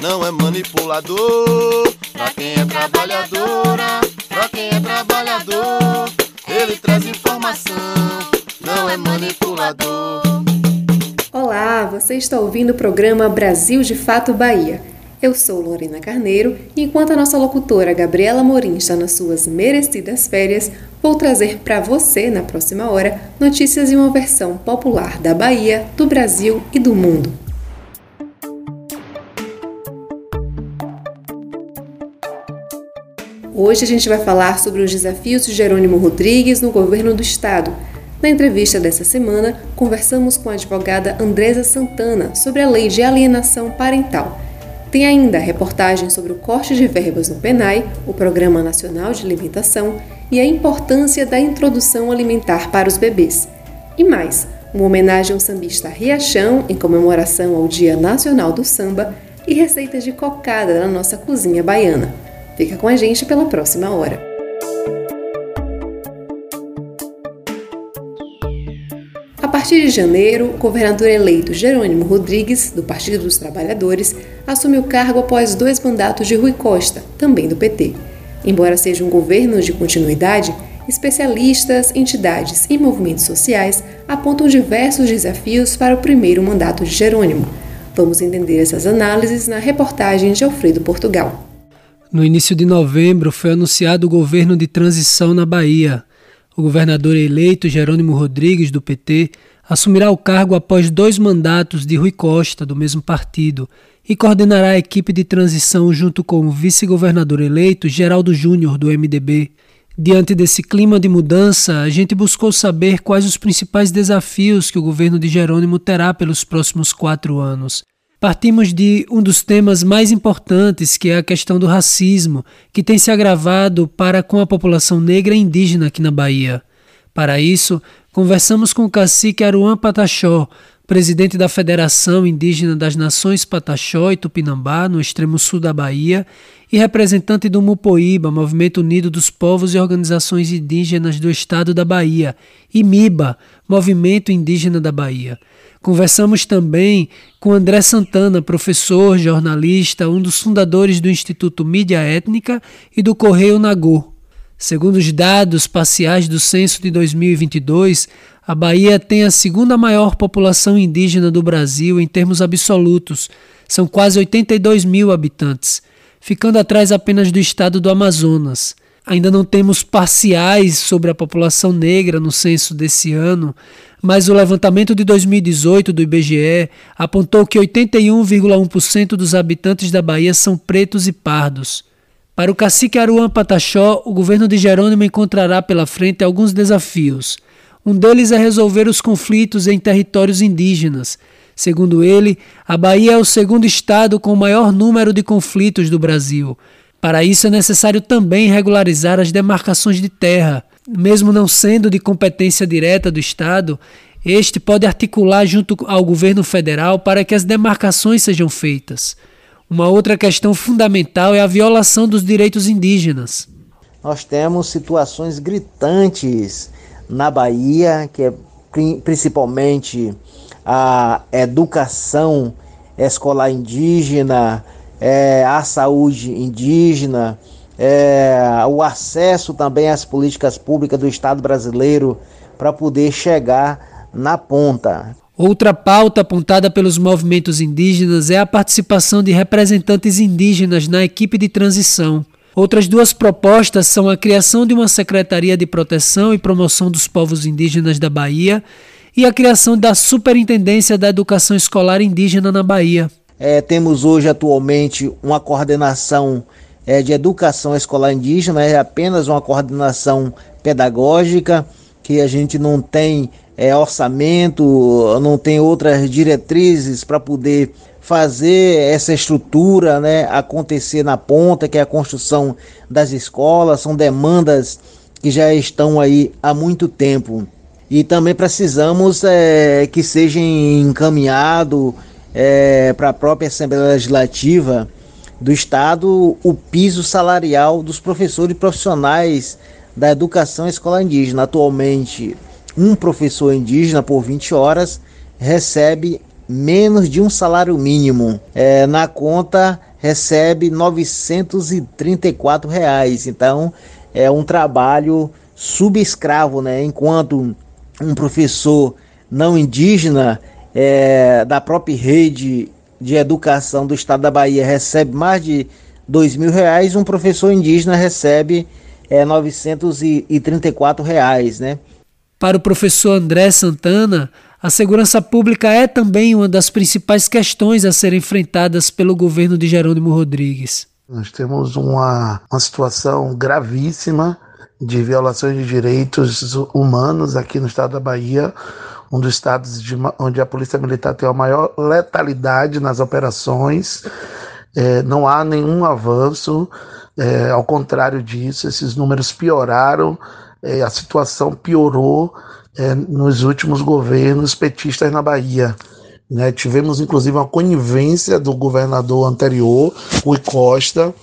não é manipulador. Pra quem é trabalhadora, pra quem é trabalhador, ele traz informação, não é manipulador. Olá, você está ouvindo o programa Brasil de Fato Bahia. Eu sou Lorena Carneiro e enquanto a nossa locutora Gabriela Morim está nas suas merecidas férias, vou trazer para você, na próxima hora, notícias em uma versão popular da Bahia, do Brasil e do mundo. Hoje a gente vai falar sobre os desafios de Jerônimo Rodrigues no governo do estado. Na entrevista dessa semana, conversamos com a advogada Andresa Santana sobre a lei de alienação parental. Tem ainda reportagem sobre o corte de verbas no PENAI, o Programa Nacional de Alimentação, e a importância da introdução alimentar para os bebês. E mais, uma homenagem ao sambista Riachão em comemoração ao Dia Nacional do Samba e receitas de cocada na nossa cozinha baiana. Fica com a gente pela próxima hora. A partir de janeiro, o governador eleito Jerônimo Rodrigues, do Partido dos Trabalhadores, assume o cargo após dois mandatos de Rui Costa, também do PT. Embora seja um governo de continuidade, especialistas, entidades e movimentos sociais apontam diversos desafios para o primeiro mandato de Jerônimo. Vamos entender essas análises na reportagem de Alfredo Portugal. No início de novembro foi anunciado o governo de transição na Bahia. O governador eleito Jerônimo Rodrigues, do PT, assumirá o cargo após dois mandatos de Rui Costa, do mesmo partido, e coordenará a equipe de transição junto com o vice-governador eleito Geraldo Júnior, do MDB. Diante desse clima de mudança, a gente buscou saber quais os principais desafios que o governo de Jerônimo terá pelos próximos quatro anos. Partimos de um dos temas mais importantes, que é a questão do racismo, que tem se agravado para com a população negra e indígena aqui na Bahia. Para isso, conversamos com o cacique Aruan Pataxó, presidente da Federação Indígena das Nações Pataxó e Tupinambá, no extremo sul da Bahia, e representante do Mupoíba, Movimento Unido dos Povos e Organizações Indígenas do Estado da Bahia, e MIBA, Movimento Indígena da Bahia. Conversamos também com André Santana, professor, jornalista, um dos fundadores do Instituto Mídia Étnica e do Correio Nagô. Segundo os dados parciais do censo de 2022, a Bahia tem a segunda maior população indígena do Brasil em termos absolutos, são quase 82 mil habitantes, ficando atrás apenas do estado do Amazonas. Ainda não temos parciais sobre a população negra no censo desse ano, mas o levantamento de 2018 do IBGE apontou que 81,1% dos habitantes da Bahia são pretos e pardos. Para o cacique Aruan Pataxó, o governo de Jerônimo encontrará pela frente alguns desafios. Um deles é resolver os conflitos em territórios indígenas. Segundo ele, a Bahia é o segundo estado com o maior número de conflitos do Brasil. Para isso é necessário também regularizar as demarcações de terra, mesmo não sendo de competência direta do Estado, este pode articular junto ao governo federal para que as demarcações sejam feitas. Uma outra questão fundamental é a violação dos direitos indígenas. Nós temos situações gritantes na Bahia, que é principalmente a educação escolar indígena, é, a saúde indígena, é, o acesso também às políticas públicas do Estado brasileiro para poder chegar na ponta. Outra pauta apontada pelos movimentos indígenas é a participação de representantes indígenas na equipe de transição. Outras duas propostas são a criação de uma Secretaria de Proteção e Promoção dos Povos Indígenas da Bahia e a criação da Superintendência da Educação Escolar Indígena na Bahia. É, temos hoje atualmente uma coordenação é, de educação escolar indígena, é apenas uma coordenação pedagógica, que a gente não tem é, orçamento, não tem outras diretrizes para poder fazer essa estrutura né, acontecer na ponta, que é a construção das escolas, são demandas que já estão aí há muito tempo. E também precisamos é, que seja encaminhado é, para a própria Assembleia Legislativa do Estado o piso salarial dos professores profissionais da educação escolar indígena. Atualmente, um professor indígena por 20 horas recebe menos de um salário mínimo. É, na conta recebe 934 reais. Então é um trabalho subescravo, né? Enquanto um professor não indígena é, da própria rede de educação do estado da Bahia recebe mais de dois mil reais, um professor indígena recebe é, 934 reais, né? Para o professor André Santana, a segurança pública é também uma das principais questões a serem enfrentadas pelo governo de Jerônimo Rodrigues. Nós temos uma, uma situação gravíssima de violações de direitos humanos aqui no estado da Bahia, um dos estados de, onde a Polícia Militar tem a maior letalidade nas operações. É, não há nenhum avanço, é, ao contrário disso, esses números pioraram, é, a situação piorou é, nos últimos governos petistas na Bahia. Né? Tivemos inclusive uma conivência do governador anterior, Rui Costa,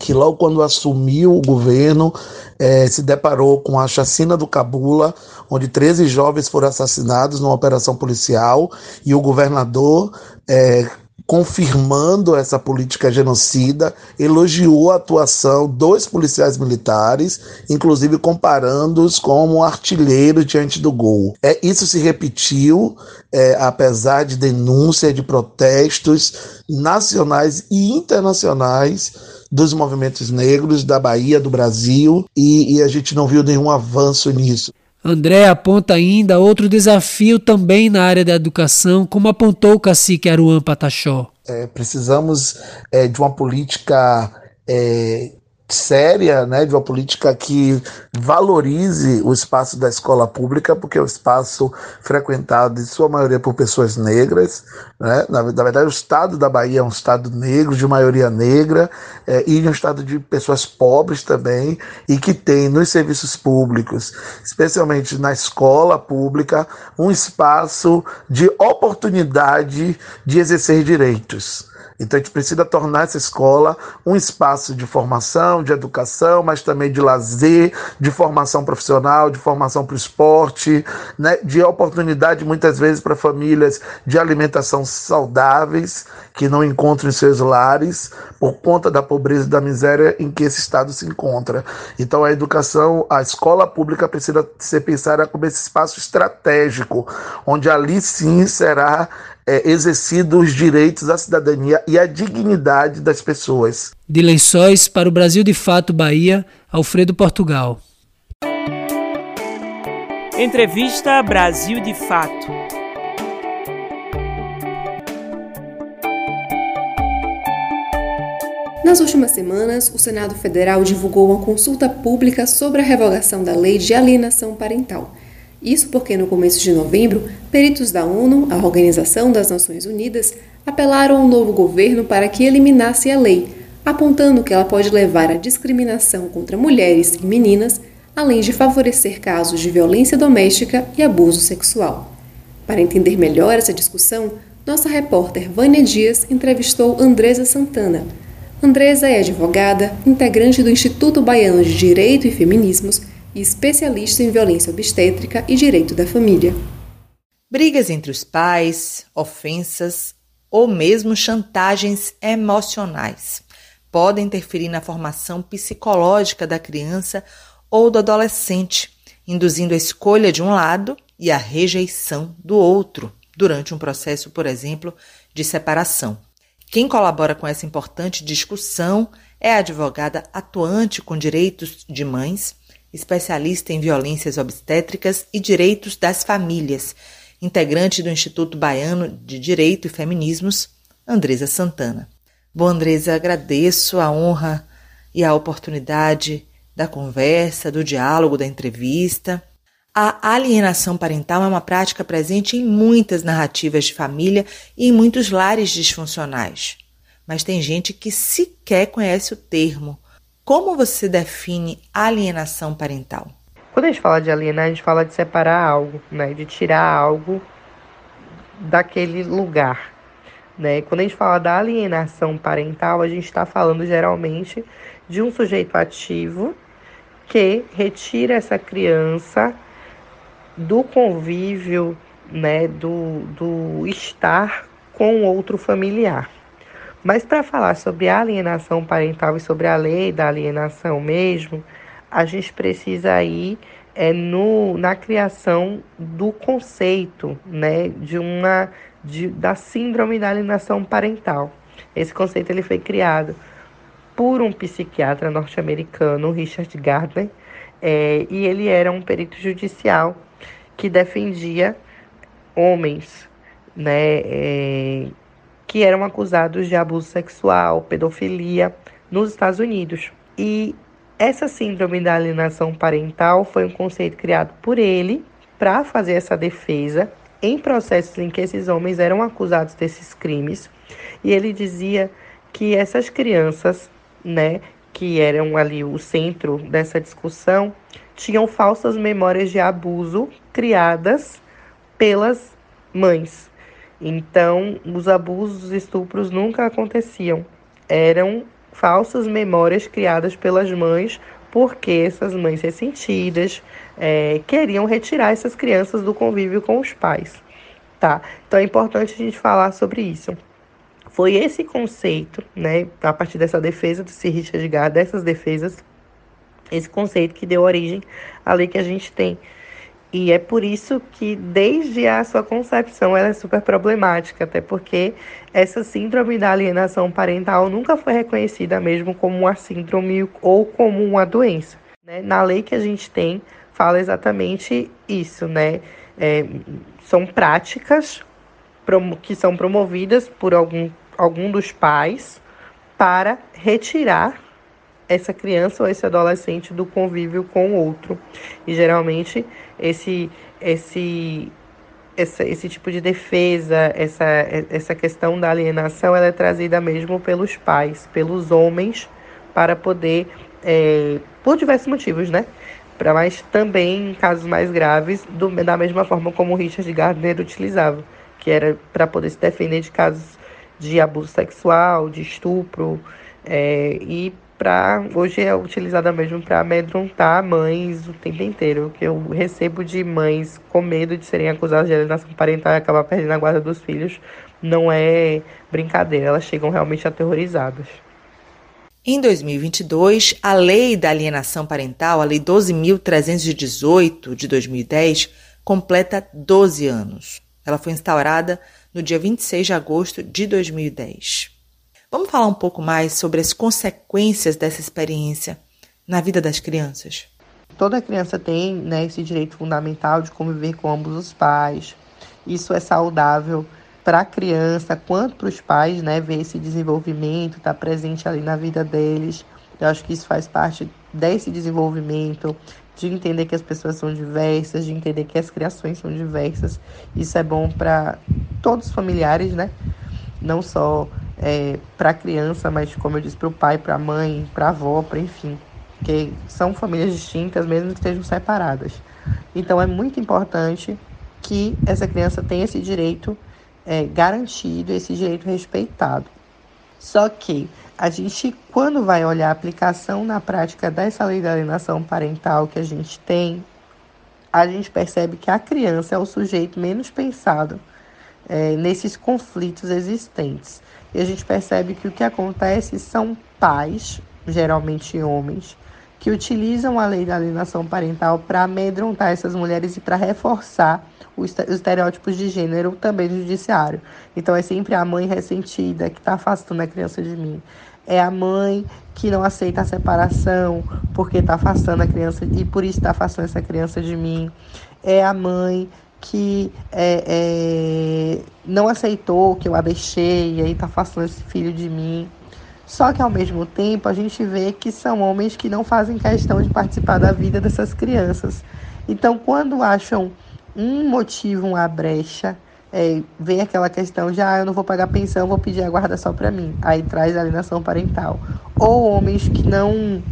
que logo quando assumiu o governo é, se deparou com a chacina do Cabula, onde 13 jovens foram assassinados numa operação policial e o governador é, confirmando essa política genocida, elogiou a atuação dos policiais militares, inclusive comparando-os como artilheiros diante do gol. É, isso se repetiu, é, apesar de denúncias de protestos nacionais e internacionais dos movimentos negros da Bahia, do Brasil, e, e a gente não viu nenhum avanço nisso. André aponta ainda outro desafio também na área da educação, como apontou o cacique Aruan Pataxó. É, precisamos é, de uma política é, séria, né, de uma política que valorize o espaço da escola pública, porque é um espaço frequentado, em sua maioria, por pessoas negras. Né? Na, na verdade, o estado da Bahia é um estado negro, de maioria negra, é, e um estado de pessoas pobres também, e que tem nos serviços públicos, especialmente na escola pública, um espaço de oportunidade de exercer direitos. Então a gente precisa tornar essa escola um espaço de formação, de educação, mas também de lazer, de formação profissional, de formação para o esporte, né? de oportunidade muitas vezes para famílias de alimentação saudáveis que não encontram em seus lares por conta da pobreza e da miséria em que esse estado se encontra. Então a educação, a escola pública precisa ser pensada como esse espaço estratégico, onde ali sim será é, exercido os direitos da cidadania e a dignidade das pessoas. De Lençóis para o Brasil de Fato Bahia, Alfredo Portugal. Entrevista Brasil de Fato. Nas últimas semanas, o Senado Federal divulgou uma consulta pública sobre a revogação da Lei de Alienação Parental isso porque no começo de novembro, peritos da ONU, a Organização das Nações Unidas, apelaram ao novo governo para que eliminasse a lei, apontando que ela pode levar à discriminação contra mulheres e meninas, além de favorecer casos de violência doméstica e abuso sexual. Para entender melhor essa discussão, nossa repórter Vânia Dias entrevistou Andresa Santana. Andresa é advogada, integrante do Instituto Baiano de Direito e Feminismos e especialista em violência obstétrica e direito da família. Brigas entre os pais, ofensas ou mesmo chantagens emocionais podem interferir na formação psicológica da criança ou do adolescente, induzindo a escolha de um lado e a rejeição do outro durante um processo, por exemplo, de separação. Quem colabora com essa importante discussão é a advogada atuante com direitos de mães especialista em violências obstétricas e direitos das famílias, integrante do Instituto Baiano de Direito e Feminismos, Andresa Santana. Bom, Andresa, agradeço a honra e a oportunidade da conversa, do diálogo, da entrevista. A alienação parental é uma prática presente em muitas narrativas de família e em muitos lares disfuncionais. Mas tem gente que sequer conhece o termo Como você define alienação parental? Quando a gente fala de alienar, a gente fala de separar algo, né? De tirar algo daquele lugar, né? Quando a gente fala da alienação parental, a gente está falando geralmente de um sujeito ativo que retira essa criança do convívio, né? Do, do estar com outro familiar. Mas para falar sobre a alienação parental e sobre a lei da alienação mesmo, a gente precisa ir é, no, na criação do conceito né, de uma, de, da síndrome da alienação parental. Esse conceito ele foi criado por um psiquiatra norte-americano, Richard Gardner, é, e ele era um perito judicial que defendia homens né, é, que eram acusados de abuso sexual, pedofilia nos Estados Unidos. E essa síndrome da alienação parental foi um conceito criado por ele para fazer essa defesa em processos em que esses homens eram acusados desses crimes. E ele dizia que essas crianças, né, que eram ali o centro dessa discussão, tinham falsas memórias de abuso criadas pelas mães. Então, os abusos, os estupros nunca aconteciam. Eram falsas memórias criadas pelas mães, porque essas mães ressentidas é, queriam retirar essas crianças do convívio com os pais. Tá? Então é importante a gente falar sobre isso. Foi esse conceito, né, a partir dessa defesa do Sir Richard Gard, dessas defesas, esse conceito que deu origem à lei que a gente tem e é por isso que, desde a sua concepção, ela é super problemática, até porque essa síndrome da alienação parental nunca foi reconhecida mesmo como uma síndrome ou como uma doença. Né? Na lei que a gente tem, fala exatamente isso, né? É, são práticas que são promovidas por algum, algum dos pais para retirar essa criança ou esse adolescente do convívio com o outro. E geralmente esse esse essa, esse tipo de defesa, essa, essa questão da alienação, ela é trazida mesmo pelos pais, pelos homens, para poder, é, por diversos motivos, né? Pra, mas também em casos mais graves, do, da mesma forma como o Richard Gardner utilizava, que era para poder se defender de casos de abuso sexual, de estupro, é, e para hoje é utilizada mesmo para amedrontar mães o tempo inteiro. Que eu recebo de mães com medo de serem acusadas de alienação parental e acabar perdendo a guarda dos filhos. Não é brincadeira, elas chegam realmente aterrorizadas. Em 2022, a Lei da Alienação Parental, a Lei 12.318 de 2010, completa 12 anos. Ela foi instaurada no dia 26 de agosto de 2010. Vamos falar um pouco mais sobre as consequências dessa experiência na vida das crianças? Toda criança tem né, esse direito fundamental de conviver com ambos os pais. Isso é saudável para a criança quanto para os pais, né? Ver esse desenvolvimento, estar tá presente ali na vida deles. Eu acho que isso faz parte desse desenvolvimento, de entender que as pessoas são diversas, de entender que as criações são diversas. Isso é bom para todos os familiares, né? Não só é, para a criança, mas como eu disse, para o pai, para a mãe, para a avó, para enfim, que são famílias distintas, mesmo que estejam separadas. Então é muito importante que essa criança tenha esse direito é, garantido, esse direito respeitado. Só que a gente, quando vai olhar a aplicação na prática dessa lei da alienação parental que a gente tem, a gente percebe que a criança é o sujeito menos pensado é, nesses conflitos existentes. E a gente percebe que o que acontece são pais, geralmente homens, que utilizam a lei da alienação parental para amedrontar essas mulheres e para reforçar os estereótipos de gênero também no judiciário. Então é sempre a mãe ressentida que está afastando a criança de mim. É a mãe que não aceita a separação porque está afastando a criança e por isso está afastando essa criança de mim. É a mãe que é, é, não aceitou que eu a deixei e aí tá afastando esse filho de mim. Só que ao mesmo tempo a gente vê que são homens que não fazem questão de participar da vida dessas crianças. Então, quando acham um motivo, uma brecha, é, vem aquela questão de, ah, eu não vou pagar pensão, vou pedir a guarda só para mim. Aí traz a alienação parental. Ou homens que não.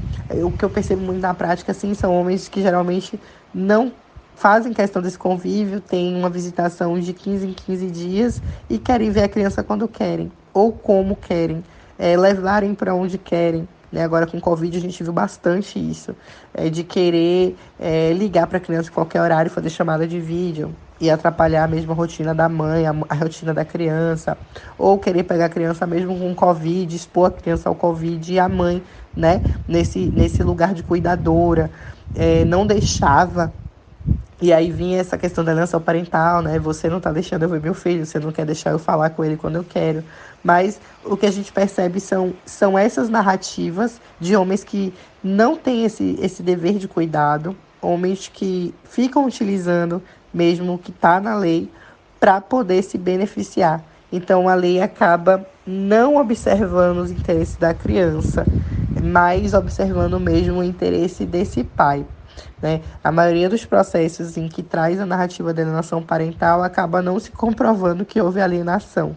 O que eu percebo muito na prática, assim, são homens que geralmente não fazem questão desse convívio, têm uma visitação de 15 em 15 dias e querem ver a criança quando querem, ou como querem, é, levarem para onde querem. Né? Agora com Covid a gente viu bastante isso, é, de querer é, ligar para a criança em qualquer horário e fazer chamada de vídeo e atrapalhar a mesma rotina da mãe, a, a, rotina da criança, ou querer pegar a criança mesmo com Covid, expor a criança ao Covid e a mãe, né, nesse, nesse lugar de cuidadora, é, não deixava. E aí vinha essa questão da aliança parental, né? Você não tá deixando eu ver meu filho, você não quer deixar eu falar com ele quando eu quero. Mas o que a gente percebe são, são essas narrativas de homens que não têm esse, esse dever de cuidado, homens que ficam utilizando mesmo que está na lei, para poder se beneficiar. Então a lei acaba não observando os interesses da criança, mas observando mesmo o interesse desse pai. Né? A maioria dos processos em que traz a narrativa da alienação parental acaba não se comprovando que houve alienação.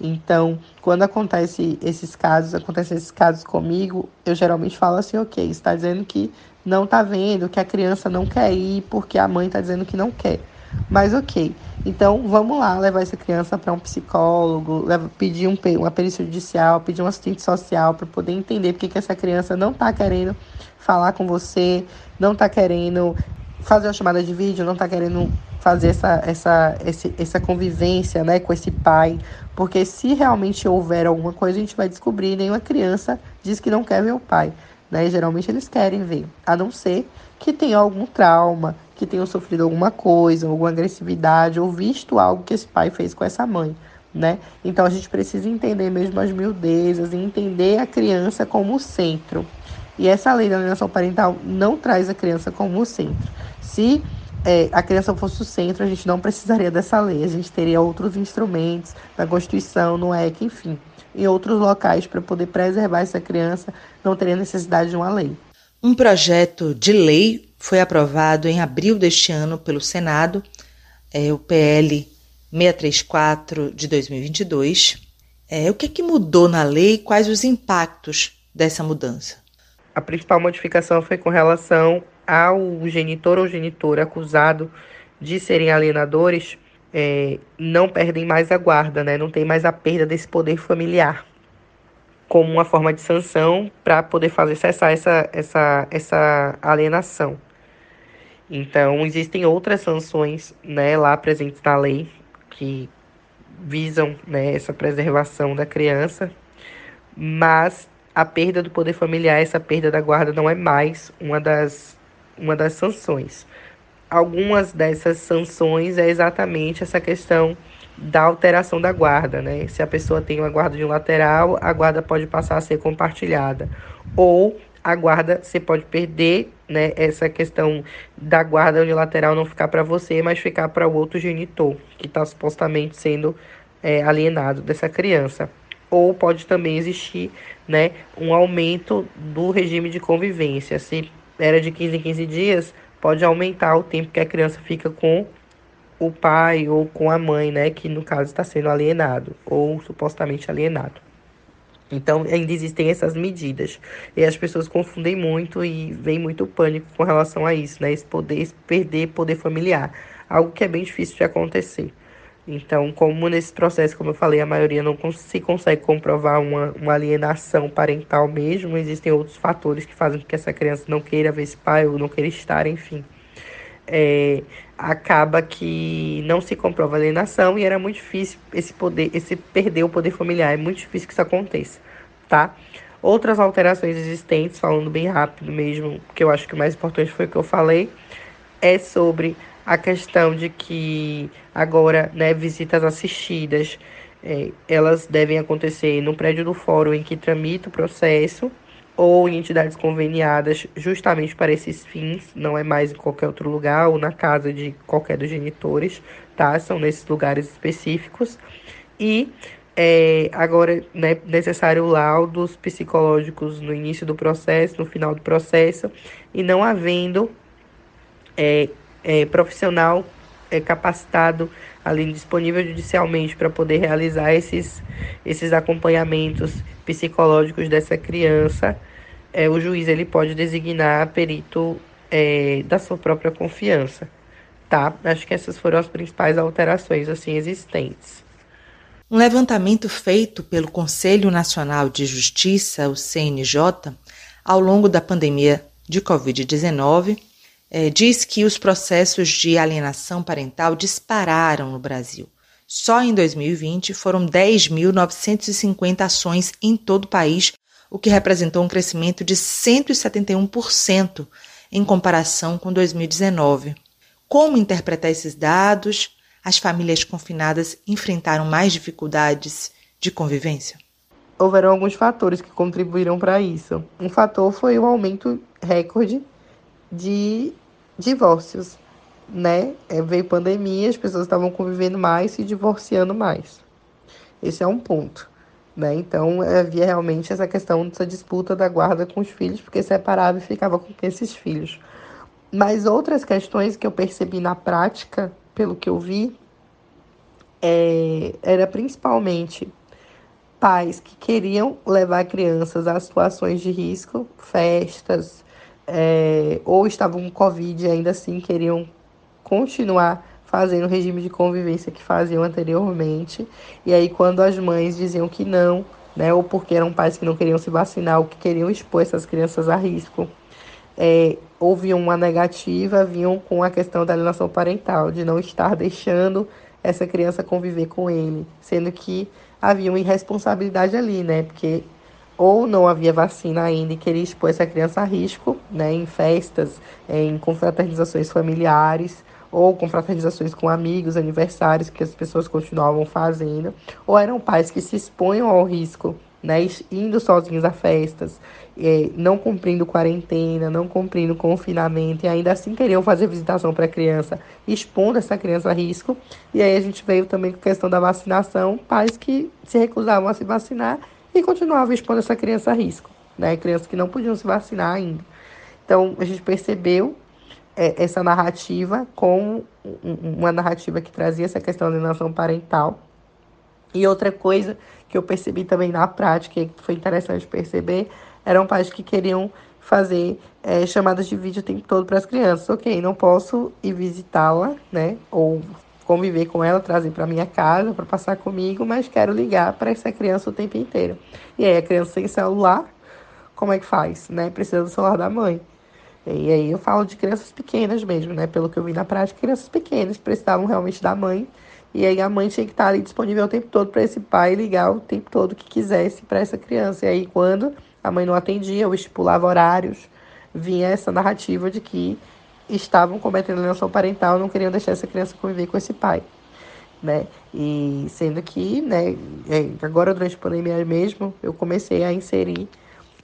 Então, quando acontece esses casos, acontecem esses casos comigo, eu geralmente falo assim, ok, está dizendo que não está vendo, que a criança não quer ir porque a mãe está dizendo que não quer. Mas ok. Então vamos lá levar essa criança para um psicólogo, pedir um, uma perícia judicial, pedir um assistente social para poder entender porque que essa criança não está querendo falar com você, não está querendo fazer uma chamada de vídeo, não está querendo fazer essa, essa, esse, essa convivência né, com esse pai. Porque se realmente houver alguma coisa, a gente vai descobrir. Nenhuma criança diz que não quer ver o pai. Né? Geralmente eles querem ver, a não ser que tenha algum trauma, que tenham sofrido alguma coisa, alguma agressividade ou visto algo que esse pai fez com essa mãe, né? Então a gente precisa entender mesmo as miudezas e entender a criança como centro. E essa lei da alienação parental não traz a criança como centro. Se é, a criança fosse o centro, a gente não precisaria dessa lei. A gente teria outros instrumentos na Constituição, no EC, enfim, em outros locais para poder preservar essa criança, não teria necessidade de uma lei. Um projeto de lei foi aprovado em abril deste ano pelo Senado, é, o PL 634 de 2022. É, o que, é que mudou na lei? Quais os impactos dessa mudança? A principal modificação foi com relação ao genitor ou genitora acusado de serem alienadores, é, não perdem mais a guarda, né? não tem mais a perda desse poder familiar como uma forma de sanção para poder fazer cessar essa, essa, essa alienação. Então, existem outras sanções né, lá presentes na lei que visam né, essa preservação da criança, mas a perda do poder familiar, essa perda da guarda, não é mais uma das, uma das sanções. Algumas dessas sanções é exatamente essa questão da alteração da guarda, né? Se a pessoa tem uma guarda de um lateral, a guarda pode passar a ser compartilhada. Ou a guarda, você pode perder né, essa questão da guarda unilateral não ficar para você, mas ficar para o outro genitor, que está supostamente sendo é, alienado dessa criança. Ou pode também existir né, um aumento do regime de convivência. Se era de 15 em 15 dias, pode aumentar o tempo que a criança fica com o pai ou com a mãe, né, que no caso está sendo alienado ou supostamente alienado. Então, ainda existem essas medidas. E as pessoas confundem muito e vem muito pânico com relação a isso, né? Esse poder, esse perder poder familiar. Algo que é bem difícil de acontecer. Então, como nesse processo, como eu falei, a maioria não se consegue comprovar uma, uma alienação parental mesmo, existem outros fatores que fazem com que essa criança não queira ver esse pai ou não queira estar, enfim. É, acaba que não se comprova alienação e era muito difícil esse poder, esse perder o poder familiar, é muito difícil que isso aconteça, tá? Outras alterações existentes, falando bem rápido mesmo, que eu acho que o mais importante foi o que eu falei, é sobre a questão de que agora, né, visitas assistidas, é, elas devem acontecer no prédio do fórum em que tramita o processo, ou em entidades conveniadas justamente para esses fins, não é mais em qualquer outro lugar ou na casa de qualquer dos genitores, tá? São nesses lugares específicos. E é, agora né, necessário laudos psicológicos no início do processo, no final do processo, e não havendo é, é, profissional é, capacitado, ali disponível judicialmente para poder realizar esses, esses acompanhamentos psicológicos dessa criança, é, o juiz ele pode designar perito é, da sua própria confiança, tá? Acho que essas foram as principais alterações assim existentes. Um levantamento feito pelo Conselho Nacional de Justiça, o CNJ, ao longo da pandemia de Covid-19, é, diz que os processos de alienação parental dispararam no Brasil. Só em 2020 foram 10.950 ações em todo o país, o que representou um crescimento de 171% em comparação com 2019. Como interpretar esses dados? As famílias confinadas enfrentaram mais dificuldades de convivência? Houveram alguns fatores que contribuíram para isso. Um fator foi o aumento recorde de divórcios, né? É, veio pandemia, as pessoas estavam convivendo mais e divorciando mais. Esse é um ponto, né? Então havia realmente essa questão dessa disputa da guarda com os filhos, porque separava e ficava com esses filhos. Mas outras questões que eu percebi na prática, pelo que eu vi, é, era principalmente pais que queriam levar crianças a situações de risco, festas, é, ou estavam com Covid e ainda assim queriam continuar fazendo o regime de convivência que faziam anteriormente. E aí, quando as mães diziam que não, né, ou porque eram pais que não queriam se vacinar, ou que queriam expor essas crianças a risco, é, uma negativa, vinham com a questão da alienação parental, de não estar deixando essa criança conviver com ele, sendo que havia uma irresponsabilidade ali, né? Porque ou não havia vacina ainda e queria expor essa criança a risco, né, em festas, em confraternizações familiares, ou confraternizações com amigos, aniversários que as pessoas continuavam fazendo, ou eram pais que se expunham ao risco, né, indo sozinhos a festas, não cumprindo quarentena, não cumprindo confinamento, e ainda assim queriam fazer visitação para a criança, expondo essa criança a risco. E aí a gente veio também com a questão da vacinação, pais que se recusavam a se vacinar e continuava expondo essa criança a risco, né? Crianças que não podiam se vacinar ainda. Então, a gente percebeu essa narrativa como uma narrativa que trazia essa questão da alienação parental. E outra coisa que eu percebi também na prática, que foi interessante perceber, eram pais que queriam fazer é, chamadas de vídeo o tempo todo para as crianças. Ok, não posso ir visitá-la, né? Ou conviver com ela, trazer para minha casa para passar comigo, mas quero ligar para essa criança o tempo inteiro. E aí a criança sem celular, como é que faz, né? Precisa do celular da mãe. E aí eu falo de crianças pequenas mesmo, né? Pelo que eu vi na prática, crianças pequenas precisavam realmente da mãe. E aí a mãe tinha que estar ali disponível o tempo todo para esse pai ligar o tempo todo que quisesse para essa criança. E aí quando a mãe não atendia ou estipulava horários, vinha essa narrativa de que estavam cometendo alienação parental, não queriam deixar essa criança conviver com esse pai, né? E sendo que, né, é, agora durante a pandemia mesmo, eu comecei a inserir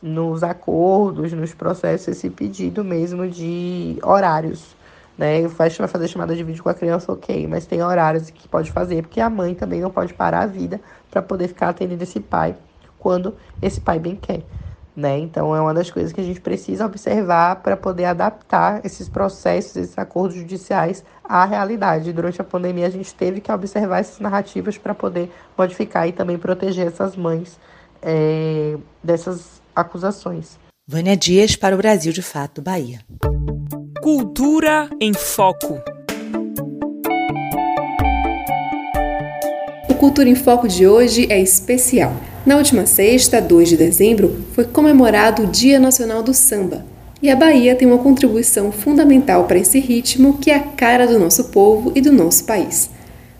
nos acordos, nos processos, esse pedido mesmo de horários, né? Vai fazer chamada de vídeo com a criança, ok, mas tem horários que pode fazer, porque a mãe também não pode parar a vida para poder ficar atendendo esse pai quando esse pai bem quer. Né? Então, é uma das coisas que a gente precisa observar para poder adaptar esses processos, esses acordos judiciais à realidade. Durante a pandemia, a gente teve que observar essas narrativas para poder modificar e também proteger essas mães é, dessas acusações. Vânia Dias para o Brasil de Fato, Bahia. Cultura em Foco. O Cultura em Foco de hoje é especial. Na última sexta, 2 de dezembro, foi comemorado o Dia Nacional do Samba. E a Bahia tem uma contribuição fundamental para esse ritmo que é a cara do nosso povo e do nosso país.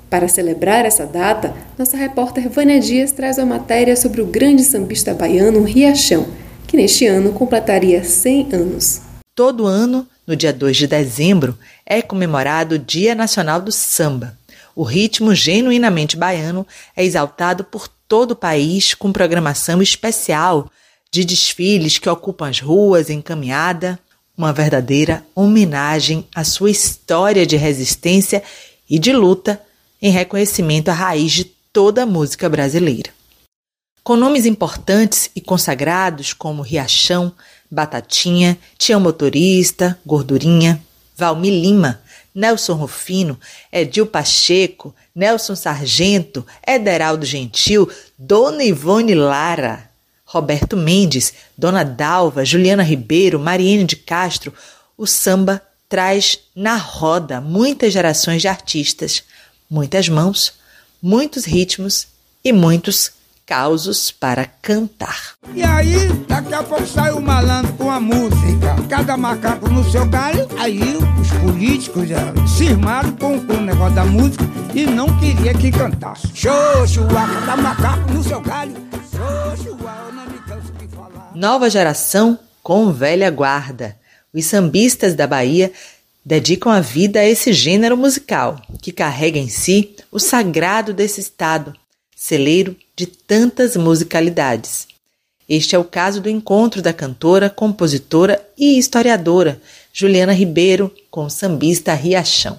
Para celebrar essa data, nossa repórter Vânia Dias traz uma matéria sobre o grande sambista baiano Riachão, que neste ano completaria 100 anos. Todo ano, no dia 2 de dezembro, é comemorado o Dia Nacional do Samba. O ritmo genuinamente baiano é exaltado por todo o país com programação especial de desfiles que ocupam as ruas em caminhada, uma verdadeira homenagem à sua história de resistência e de luta em reconhecimento à raiz de toda a música brasileira. Com nomes importantes e consagrados como Riachão, Batatinha, Tião Motorista, Gordurinha, Valmi Lima, Nelson Rufino, Edil Pacheco, Nelson Sargento, Ederaldo Gentil, Dona Ivone Lara, Roberto Mendes, Dona Dalva, Juliana Ribeiro, Mariene de Castro, o samba traz na roda muitas gerações de artistas, muitas mãos, muitos ritmos e muitos causos para cantar. E aí, daqui a pouco sai o malandro com a música. Cada macaco no seu galho. Aí os políticos já cismaram com, com o negócio da música e não queria que cantasse. Xoxua, cada macaco no seu galho. Xoxua, eu não me canso de falar. Nova geração com velha guarda. Os sambistas da Bahia dedicam a vida a esse gênero musical, que carrega em si o sagrado desse estado, celeiro de tantas musicalidades. Este é o caso do encontro da cantora, compositora e historiadora Juliana Ribeiro com o sambista Riachão.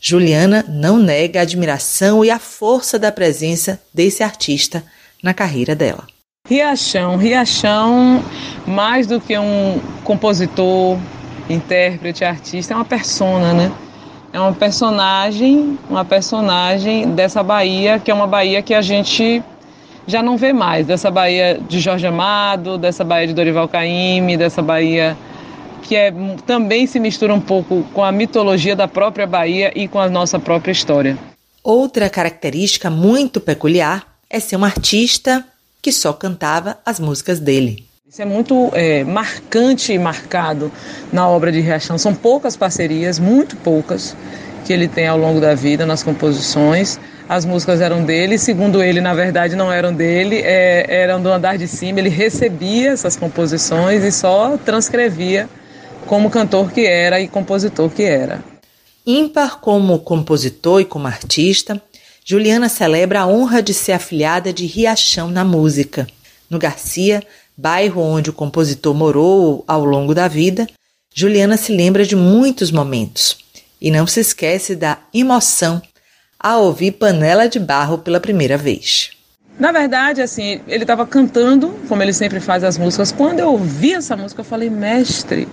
Juliana não nega a admiração e a força da presença desse artista na carreira dela. Riachão, Riachão, mais do que um compositor, intérprete, artista, é uma persona, né? É uma personagem, uma personagem dessa Bahia, que é uma Bahia que a gente já não vê mais, dessa Bahia de Jorge Amado, dessa Bahia de Dorival Caymmi, dessa Bahia que é, também se mistura um pouco com a mitologia da própria Bahia e com a nossa própria história. Outra característica muito peculiar é ser um artista que só cantava as músicas dele. Isso é muito é, marcante e marcado na obra de Riachão. São poucas parcerias, muito poucas, que ele tem ao longo da vida nas composições. As músicas eram dele, segundo ele, na verdade, não eram dele, é, eram do andar de cima. Ele recebia essas composições e só transcrevia como cantor que era e compositor que era. Ímpar como compositor e como artista, Juliana celebra a honra de ser afiliada de Riachão na música. No Garcia, bairro onde o compositor morou ao longo da vida, Juliana se lembra de muitos momentos e não se esquece da emoção ao ouvir Panela de Barro pela primeira vez. Na verdade, assim, ele estava cantando, como ele sempre faz as músicas. Quando eu ouvi essa música, eu falei, mestre,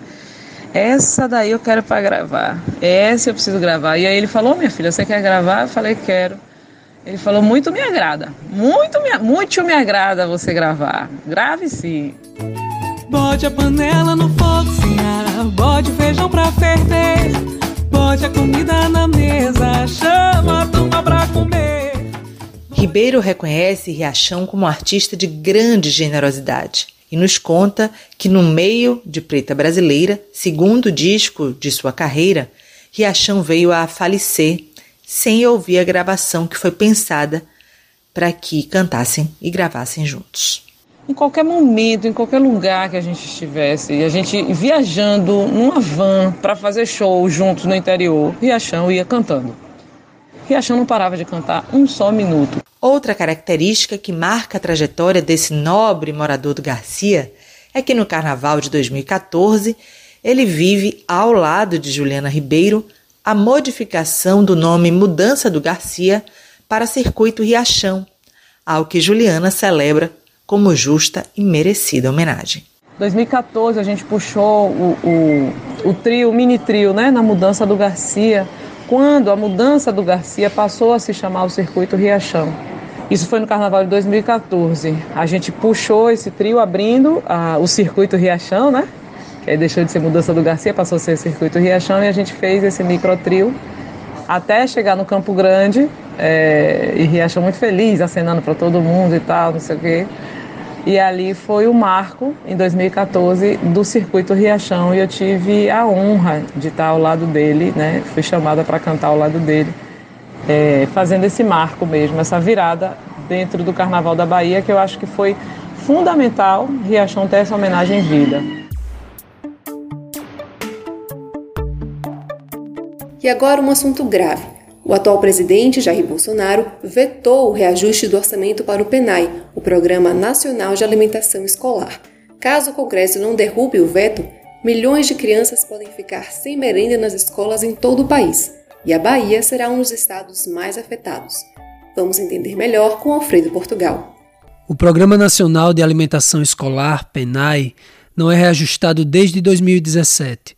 essa daí eu quero para gravar. Essa eu preciso gravar. E aí ele falou, minha filha, você quer gravar? Eu falei, quero. Ele falou, muito me agrada. Muito me, muito me agrada você gravar. Grave sim. Bote a panela no fogo, senhora. Bote o feijão pra ferver. Bote a comida na mesa. Chama a turma pra comer. Ribeiro reconhece Riachão como um artista de grande generosidade e nos conta que no meio de Preta Brasileira, segundo disco de sua carreira, Riachão veio a falecer sem ouvir a gravação que foi pensada para que cantassem e gravassem juntos. Em qualquer momento, em qualquer lugar que a gente estivesse, a gente viajando numa van para fazer show juntos no interior, Riachão ia cantando. Riachão não parava de cantar um só minuto. Outra característica que marca a trajetória desse nobre morador do Garcia é que no carnaval de 2014 ele vive ao lado de Juliana Ribeiro a modificação do nome Mudança do Garcia para Circuito Riachão, ao que Juliana celebra como justa e merecida homenagem. 2014 a gente puxou o, o, o trio, o mini trio, né, na mudança do Garcia, quando a mudança do Garcia passou a se chamar o Circuito Riachão. Isso foi no Carnaval de 2014. A gente puxou esse trio abrindo a, o Circuito Riachão, né? Aí deixou de ser mudança do Garcia, passou a ser circuito Riachão e a gente fez esse microtrio até chegar no Campo Grande é, e Riachão muito feliz, acenando para todo mundo e tal, não sei o quê. E ali foi o marco, em 2014, do circuito Riachão e eu tive a honra de estar ao lado dele, né? Fui chamada para cantar ao lado dele, é, fazendo esse marco mesmo, essa virada dentro do Carnaval da Bahia, que eu acho que foi fundamental Riachão ter essa homenagem em vida. E agora um assunto grave. O atual presidente Jair Bolsonaro vetou o reajuste do orçamento para o PENAI, o Programa Nacional de Alimentação Escolar. Caso o Congresso não derrube o veto, milhões de crianças podem ficar sem merenda nas escolas em todo o país, e a Bahia será um dos estados mais afetados. Vamos entender melhor com Alfredo Portugal. O Programa Nacional de Alimentação Escolar, PENAI, não é reajustado desde 2017.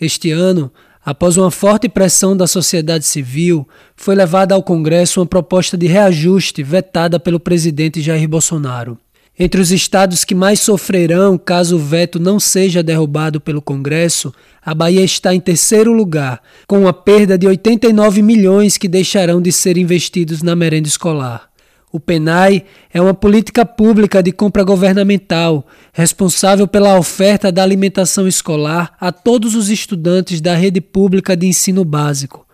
Este ano, Após uma forte pressão da sociedade civil, foi levada ao Congresso uma proposta de reajuste vetada pelo presidente Jair Bolsonaro. Entre os estados que mais sofrerão caso o veto não seja derrubado pelo Congresso, a Bahia está em terceiro lugar, com uma perda de 89 milhões que deixarão de ser investidos na merenda escolar. O PENAI é uma política pública de compra governamental, responsável pela oferta da alimentação escolar a todos os estudantes da rede pública de ensino básico.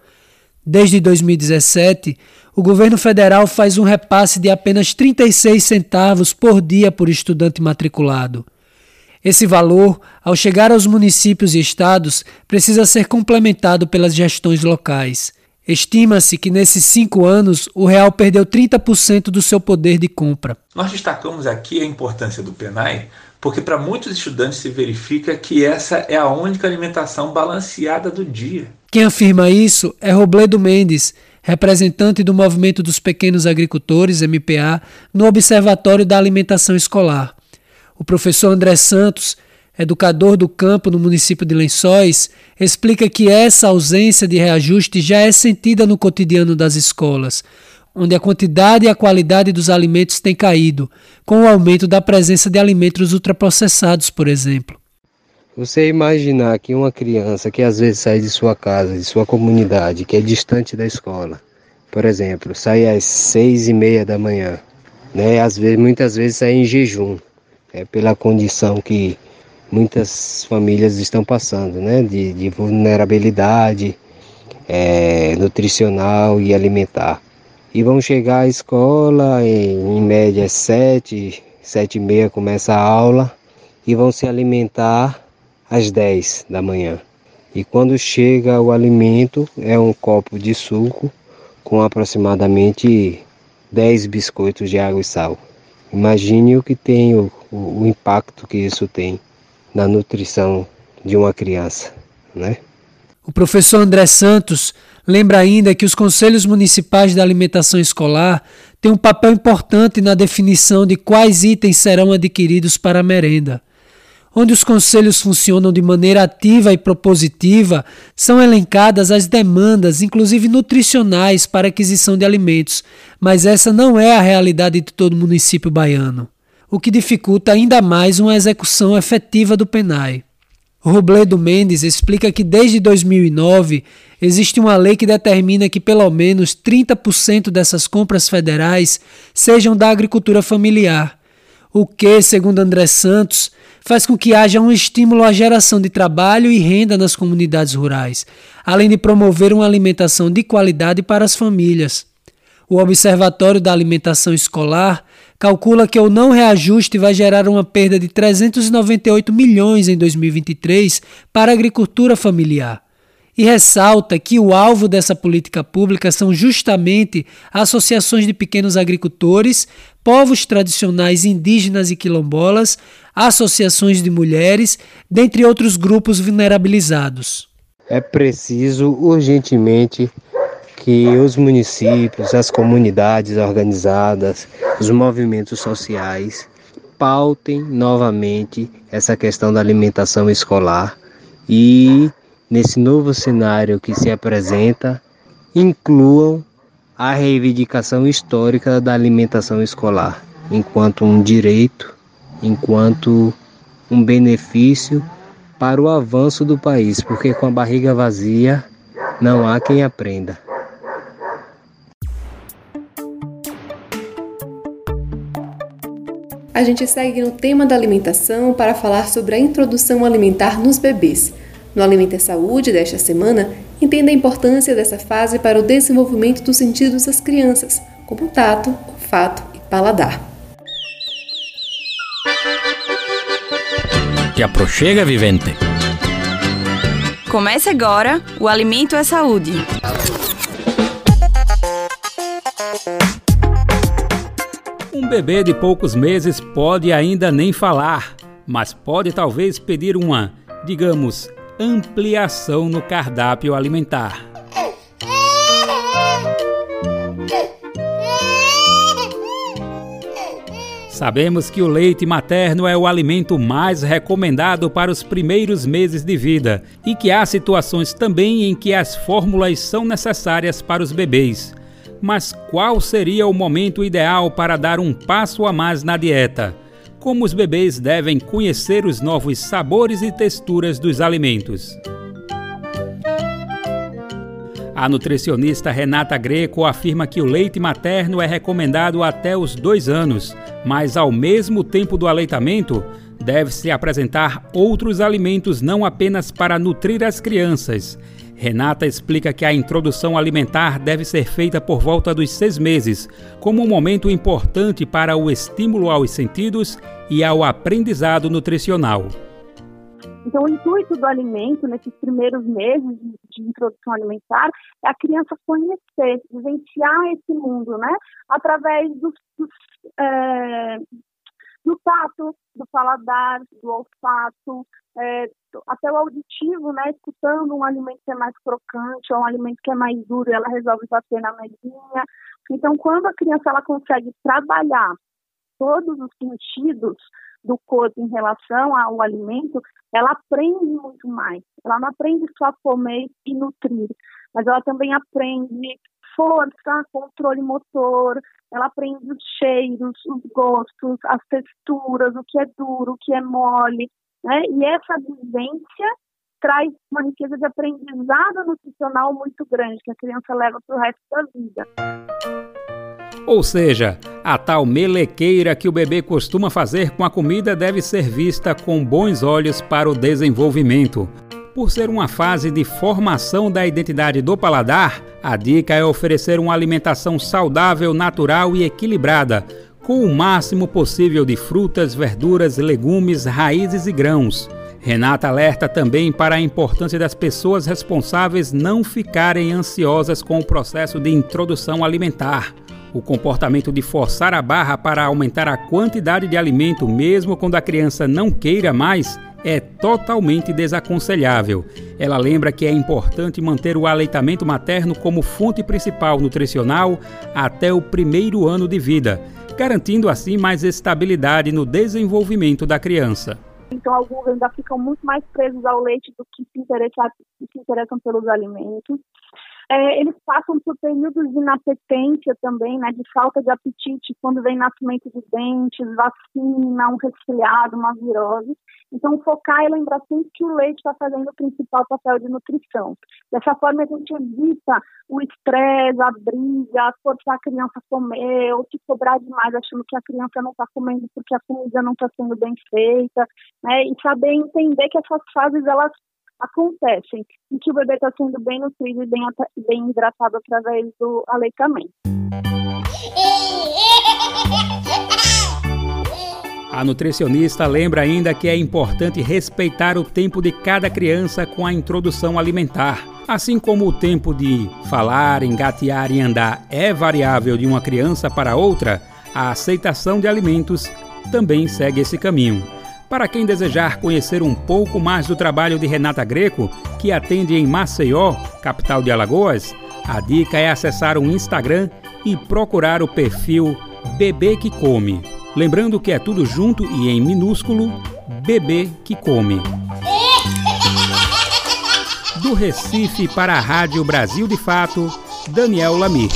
Desde 2017, o governo federal faz um repasse de apenas 36 centavos por dia por estudante matriculado. Esse valor, ao chegar aos municípios e estados, precisa ser complementado pelas gestões locais. Estima-se que nesses cinco anos o real perdeu 30% do seu poder de compra. Nós destacamos aqui a importância do PENAI porque para muitos estudantes se verifica que essa é a única alimentação balanceada do dia. Quem afirma isso é Robledo Mendes, representante do Movimento dos Pequenos Agricultores, MPA, no Observatório da Alimentação Escolar. O professor André Santos educador do campo no município de Lençóis, explica que essa ausência de reajuste já é sentida no cotidiano das escolas, onde a quantidade e a qualidade dos alimentos tem caído, com o aumento da presença de alimentos ultraprocessados, por exemplo. Você imaginar que uma criança que às vezes sai de sua casa, de sua comunidade, que é distante da escola, por exemplo, sai às seis e meia da manhã, né? Às vezes, muitas vezes sai em jejum, é pela condição que muitas famílias estão passando, né? De, de vulnerabilidade é, nutricional e alimentar. E vão chegar à escola em, em média sete, sete e meia começa a aula e vão se alimentar às dez da manhã. E quando chega o alimento é um copo de suco com aproximadamente 10 biscoitos de água e sal. Imagine o que tem o, o impacto que isso tem na nutrição de uma criança, né? O professor André Santos lembra ainda que os conselhos municipais da alimentação escolar têm um papel importante na definição de quais itens serão adquiridos para a merenda. Onde os conselhos funcionam de maneira ativa e propositiva, são elencadas as demandas, inclusive nutricionais, para aquisição de alimentos, mas essa não é a realidade de todo município baiano o que dificulta ainda mais uma execução efetiva do PENAI. Robledo Mendes explica que desde 2009 existe uma lei que determina que pelo menos 30% dessas compras federais sejam da agricultura familiar, o que, segundo André Santos, faz com que haja um estímulo à geração de trabalho e renda nas comunidades rurais, além de promover uma alimentação de qualidade para as famílias. O Observatório da Alimentação Escolar calcula que o não reajuste vai gerar uma perda de 398 milhões em 2023 para a agricultura familiar. E ressalta que o alvo dessa política pública são justamente associações de pequenos agricultores, povos tradicionais indígenas e quilombolas, associações de mulheres, dentre outros grupos vulnerabilizados. É preciso urgentemente que os municípios, as comunidades organizadas, os movimentos sociais pautem novamente essa questão da alimentação escolar e, nesse novo cenário que se apresenta, incluam a reivindicação histórica da alimentação escolar enquanto um direito, enquanto um benefício para o avanço do país, porque com a barriga vazia não há quem aprenda. A gente segue no tema da alimentação para falar sobre a introdução alimentar nos bebês. No Alimenta Saúde desta semana, entenda a importância dessa fase para o desenvolvimento dos sentidos das crianças, como tato, olfato e paladar. Te aproxega, vivente. Comece agora o Alimento é Saúde. Bebê de poucos meses pode ainda nem falar, mas pode talvez pedir uma, digamos, ampliação no cardápio alimentar. Sabemos que o leite materno é o alimento mais recomendado para os primeiros meses de vida e que há situações também em que as fórmulas são necessárias para os bebês. Mas qual seria o momento ideal para dar um passo a mais na dieta? Como os bebês devem conhecer os novos sabores e texturas dos alimentos? A nutricionista Renata Greco afirma que o leite materno é recomendado até os dois anos, mas ao mesmo tempo do aleitamento, deve-se apresentar outros alimentos não apenas para nutrir as crianças, Renata explica que a introdução alimentar deve ser feita por volta dos seis meses, como um momento importante para o estímulo aos sentidos e ao aprendizado nutricional. Então, o intuito do alimento nesses primeiros meses de introdução alimentar é a criança conhecer, vivenciar esse mundo, né? Através dos é, do tato, do paladar, do olfato, é, até o auditivo, né, escutando um alimento que é mais crocante ou um alimento que é mais duro, ela resolve bater na mesinha. Então, quando a criança ela consegue trabalhar todos os sentidos do corpo em relação ao alimento, ela aprende muito mais. Ela não aprende só comer e nutrir, mas ela também aprende força, controle motor, ela aprende os cheiros, os gostos, as texturas, o que é duro, o que é mole, né? E essa vivência traz uma riqueza de aprendizado nutricional muito grande que a criança leva para o resto da vida. Ou seja, a tal melequeira que o bebê costuma fazer com a comida deve ser vista com bons olhos para o desenvolvimento. Por ser uma fase de formação da identidade do paladar, a dica é oferecer uma alimentação saudável, natural e equilibrada, com o máximo possível de frutas, verduras, legumes, raízes e grãos. Renata alerta também para a importância das pessoas responsáveis não ficarem ansiosas com o processo de introdução alimentar. O comportamento de forçar a barra para aumentar a quantidade de alimento, mesmo quando a criança não queira mais, é totalmente desaconselhável. Ela lembra que é importante manter o aleitamento materno como fonte principal nutricional até o primeiro ano de vida garantindo assim mais estabilidade no desenvolvimento da criança. Então, alguns ainda ficam muito mais presos ao leite do que se, interessar, se interessam pelos alimentos. É, eles passam por períodos de inapetência também, né, de falta de apetite, quando vem nascimento de dentes, vacina, um resfriado, uma virose. Então, focar e lembrar sempre que o leite está fazendo o principal papel de nutrição. Dessa forma, a gente evita o estresse, a briga, forçar a criança a comer, ou se cobrar demais achando que a criança não está comendo porque a comida não está sendo bem feita, né, e saber entender que essas fases, elas acontecem em que o bebê está sendo bem nutrido e bem, bem hidratado através do aleitamento. A nutricionista lembra ainda que é importante respeitar o tempo de cada criança com a introdução alimentar. Assim como o tempo de falar, engatear e andar é variável de uma criança para outra, a aceitação de alimentos também segue esse caminho. Para quem desejar conhecer um pouco mais do trabalho de Renata Greco, que atende em Maceió, capital de Alagoas, a dica é acessar o Instagram e procurar o perfil Bebê que Come. Lembrando que é tudo junto e em minúsculo, Bebê que Come. Do Recife para a Rádio Brasil de Fato, Daniel Lamir.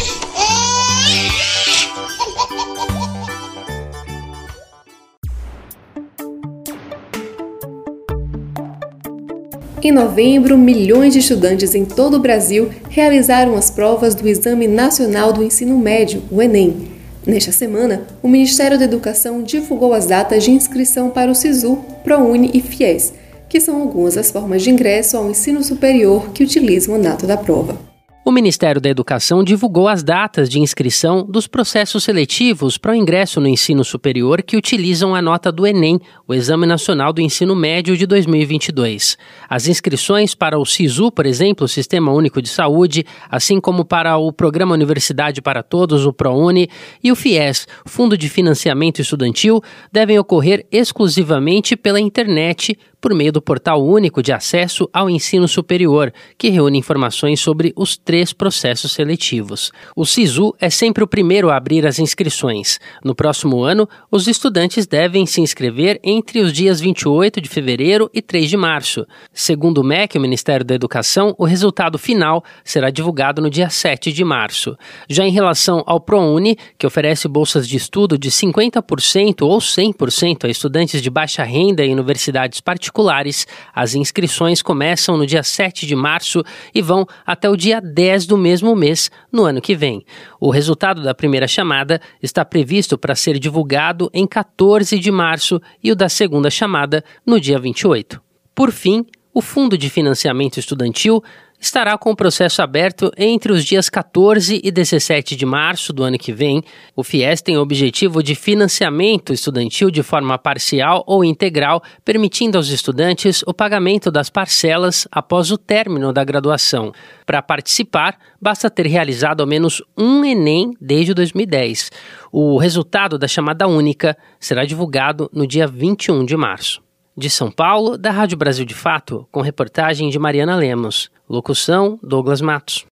Em novembro, milhões de estudantes em todo o Brasil realizaram as provas do Exame Nacional do Ensino Médio, o Enem. Nesta semana, o Ministério da Educação divulgou as datas de inscrição para o SISU, ProUni e FIES, que são algumas das formas de ingresso ao ensino superior que utilizam a nota da prova. O Ministério da Educação divulgou as datas de inscrição dos processos seletivos para o ingresso no ensino superior que utilizam a nota do Enem, o Exame Nacional do Ensino Médio de 2022. As inscrições para o SISU, por exemplo, Sistema Único de Saúde, assim como para o Programa Universidade para Todos, o ProUni, e o FIES, Fundo de Financiamento Estudantil, devem ocorrer exclusivamente pela internet por meio do Portal Único de Acesso ao Ensino Superior, que reúne informações sobre os três processos seletivos. O SISU é sempre o primeiro a abrir as inscrições. No próximo ano, os estudantes devem se inscrever entre os dias 28 de fevereiro e 3 de março. Segundo o MEC, o Ministério da Educação, o resultado final será divulgado no dia 7 de março. Já em relação ao ProUni, que oferece bolsas de estudo de 50% ou 100% a estudantes de baixa renda em universidades particulares, as inscrições começam no dia 7 de março e vão até o dia 10 do mesmo mês, no ano que vem. O resultado da primeira chamada está previsto para ser divulgado em 14 de março e o da segunda chamada no dia 28. Por fim, o Fundo de Financiamento Estudantil estará com o processo aberto entre os dias 14 e 17 de março do ano que vem. O FIES tem o objetivo de financiamento estudantil de forma parcial ou integral, permitindo aos estudantes o pagamento das parcelas após o término da graduação. Para participar, basta ter realizado ao menos um Enem desde 2010. O resultado da chamada única será divulgado no dia 21 de março. De São Paulo, da Rádio Brasil de Fato, com reportagem de Mariana Lemos. Locução: Douglas Matos.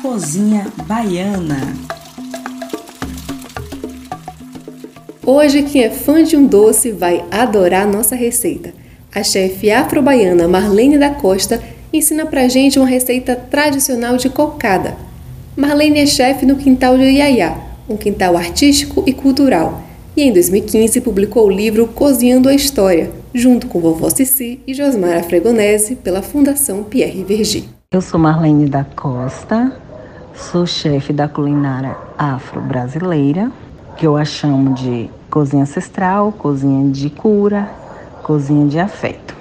Cozinha Baiana. Hoje, quem é fã de um doce vai adorar nossa receita. A chefe afro-baiana Marlene da Costa ensina pra gente uma receita tradicional de cocada. Marlene é chefe no quintal de Iaiá, um quintal artístico e cultural, e em 2015 publicou o livro Cozinhando a História, junto com vovó Cici e Josmara Fregonese, pela Fundação Pierre Vergi. Eu sou Marlene da Costa, sou chefe da culinária afro-brasileira, que eu a chamo de cozinha ancestral, cozinha de cura, cozinha de afeto.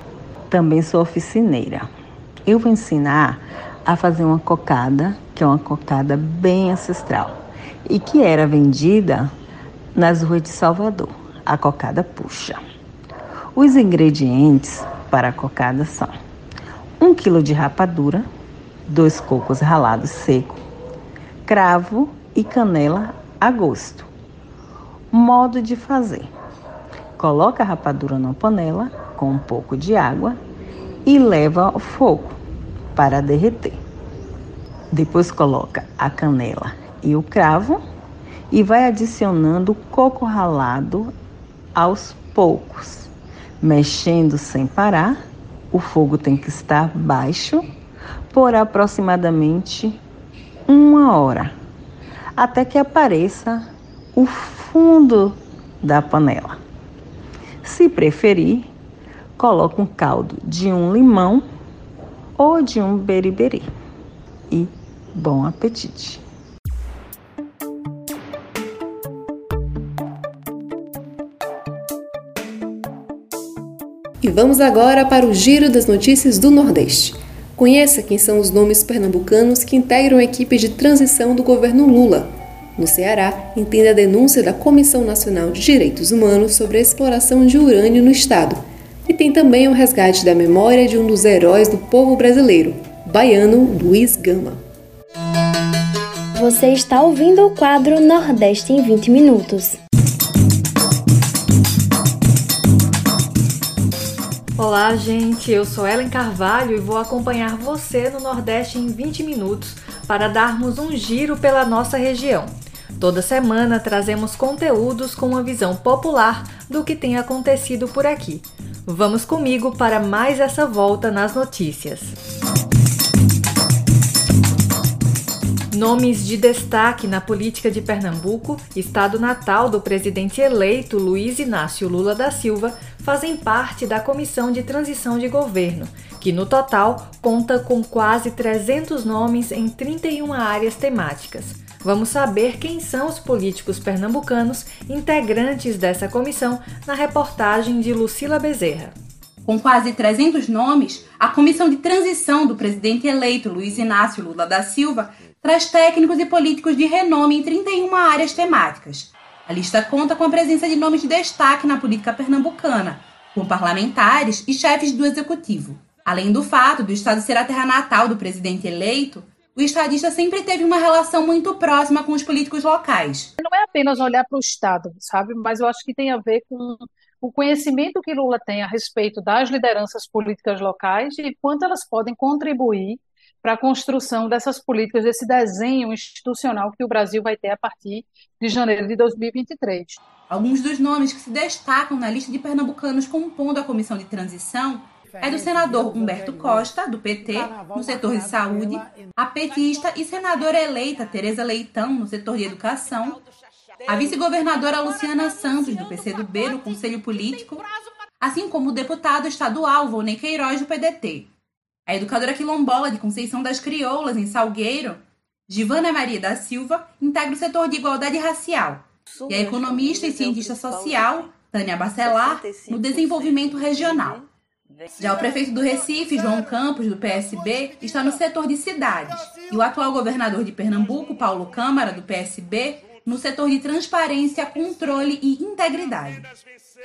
Também sou oficineira. Eu vou ensinar a fazer uma cocada, que é uma cocada bem ancestral e que era vendida nas ruas de Salvador, a cocada puxa. Os ingredientes para a cocada são 1 um kg de rapadura, dois cocos ralados seco, cravo e canela a gosto. Modo de fazer: coloca a rapadura na panela com um pouco de água e leva ao fogo para derreter. Depois coloca a canela e o cravo e vai adicionando coco ralado aos poucos, mexendo sem parar. O fogo tem que estar baixo por aproximadamente uma hora, até que apareça o fundo da panela. Se preferir, coloque um caldo de um limão ou de um beriberi. E bom apetite! E vamos agora para o giro das notícias do Nordeste. Conheça quem são os nomes pernambucanos que integram a equipe de transição do governo Lula. No Ceará, entenda a denúncia da Comissão Nacional de Direitos Humanos sobre a exploração de urânio no estado. E tem também o resgate da memória de um dos heróis do povo brasileiro, baiano Luiz Gama. Você está ouvindo o quadro Nordeste em 20 Minutos. Olá, gente. Eu sou Ellen Carvalho e vou acompanhar você no Nordeste em 20 minutos para darmos um giro pela nossa região. Toda semana trazemos conteúdos com uma visão popular do que tem acontecido por aqui. Vamos comigo para mais essa volta nas notícias. Nomes de destaque na política de Pernambuco, estado natal do presidente eleito Luiz Inácio Lula da Silva, fazem parte da Comissão de Transição de Governo, que no total conta com quase 300 nomes em 31 áreas temáticas. Vamos saber quem são os políticos pernambucanos integrantes dessa comissão na reportagem de Lucila Bezerra. Com quase 300 nomes, a comissão de transição do presidente eleito Luiz Inácio Lula da Silva traz técnicos e políticos de renome em 31 áreas temáticas. A lista conta com a presença de nomes de destaque na política pernambucana, com parlamentares e chefes do executivo. Além do fato do estado ser a terra natal do presidente eleito, o estadista sempre teve uma relação muito próxima com os políticos locais. Não é apenas olhar para o Estado, sabe? Mas eu acho que tem a ver com o conhecimento que Lula tem a respeito das lideranças políticas locais e quanto elas podem contribuir para a construção dessas políticas, desse desenho institucional que o Brasil vai ter a partir de janeiro de 2023. Alguns dos nomes que se destacam na lista de pernambucanos compondo a comissão de transição é do senador Humberto Costa, do PT, no setor de saúde, a petista e senadora eleita Tereza Leitão, no setor de educação, a vice-governadora Luciana Santos, do PCdoB, no Conselho Político, assim como o deputado estadual Volney Queiroz, do PDT. A educadora quilombola de Conceição das Crioulas, em Salgueiro, Givana Maria da Silva, integra o setor de igualdade racial. E a economista e cientista social, Tânia Bacelar, no desenvolvimento regional. Já o prefeito do Recife, João Campos, do PSB, está no setor de cidades. E o atual governador de Pernambuco, Paulo Câmara, do PSB, no setor de transparência, controle e integridade.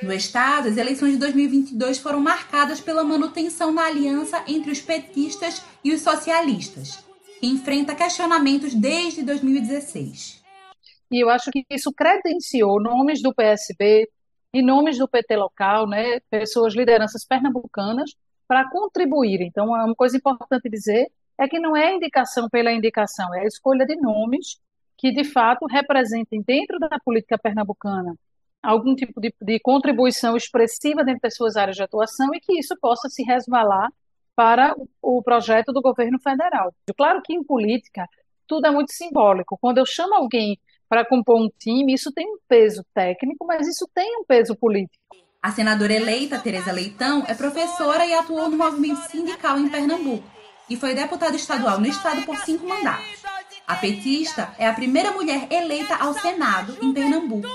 No Estado, as eleições de 2022 foram marcadas pela manutenção da aliança entre os petistas e os socialistas, que enfrenta questionamentos desde 2016. E eu acho que isso credenciou nomes do PSB e nomes do PT local, né, pessoas, lideranças pernambucanas, para contribuir. Então, uma coisa importante dizer é que não é indicação pela indicação, é a escolha de nomes que, de fato, representem dentro da política pernambucana algum tipo de, de contribuição expressiva dentro das suas áreas de atuação e que isso possa se resvalar para o projeto do governo federal. Claro que em política tudo é muito simbólico. Quando eu chamo alguém para compor um time, isso tem um peso técnico, mas isso tem um peso político. A senadora eleita Tereza Leitão é professora e atuou no movimento sindical em Pernambuco e foi deputada estadual no estado por cinco mandatos. A petista é a primeira mulher eleita ao Senado em Pernambuco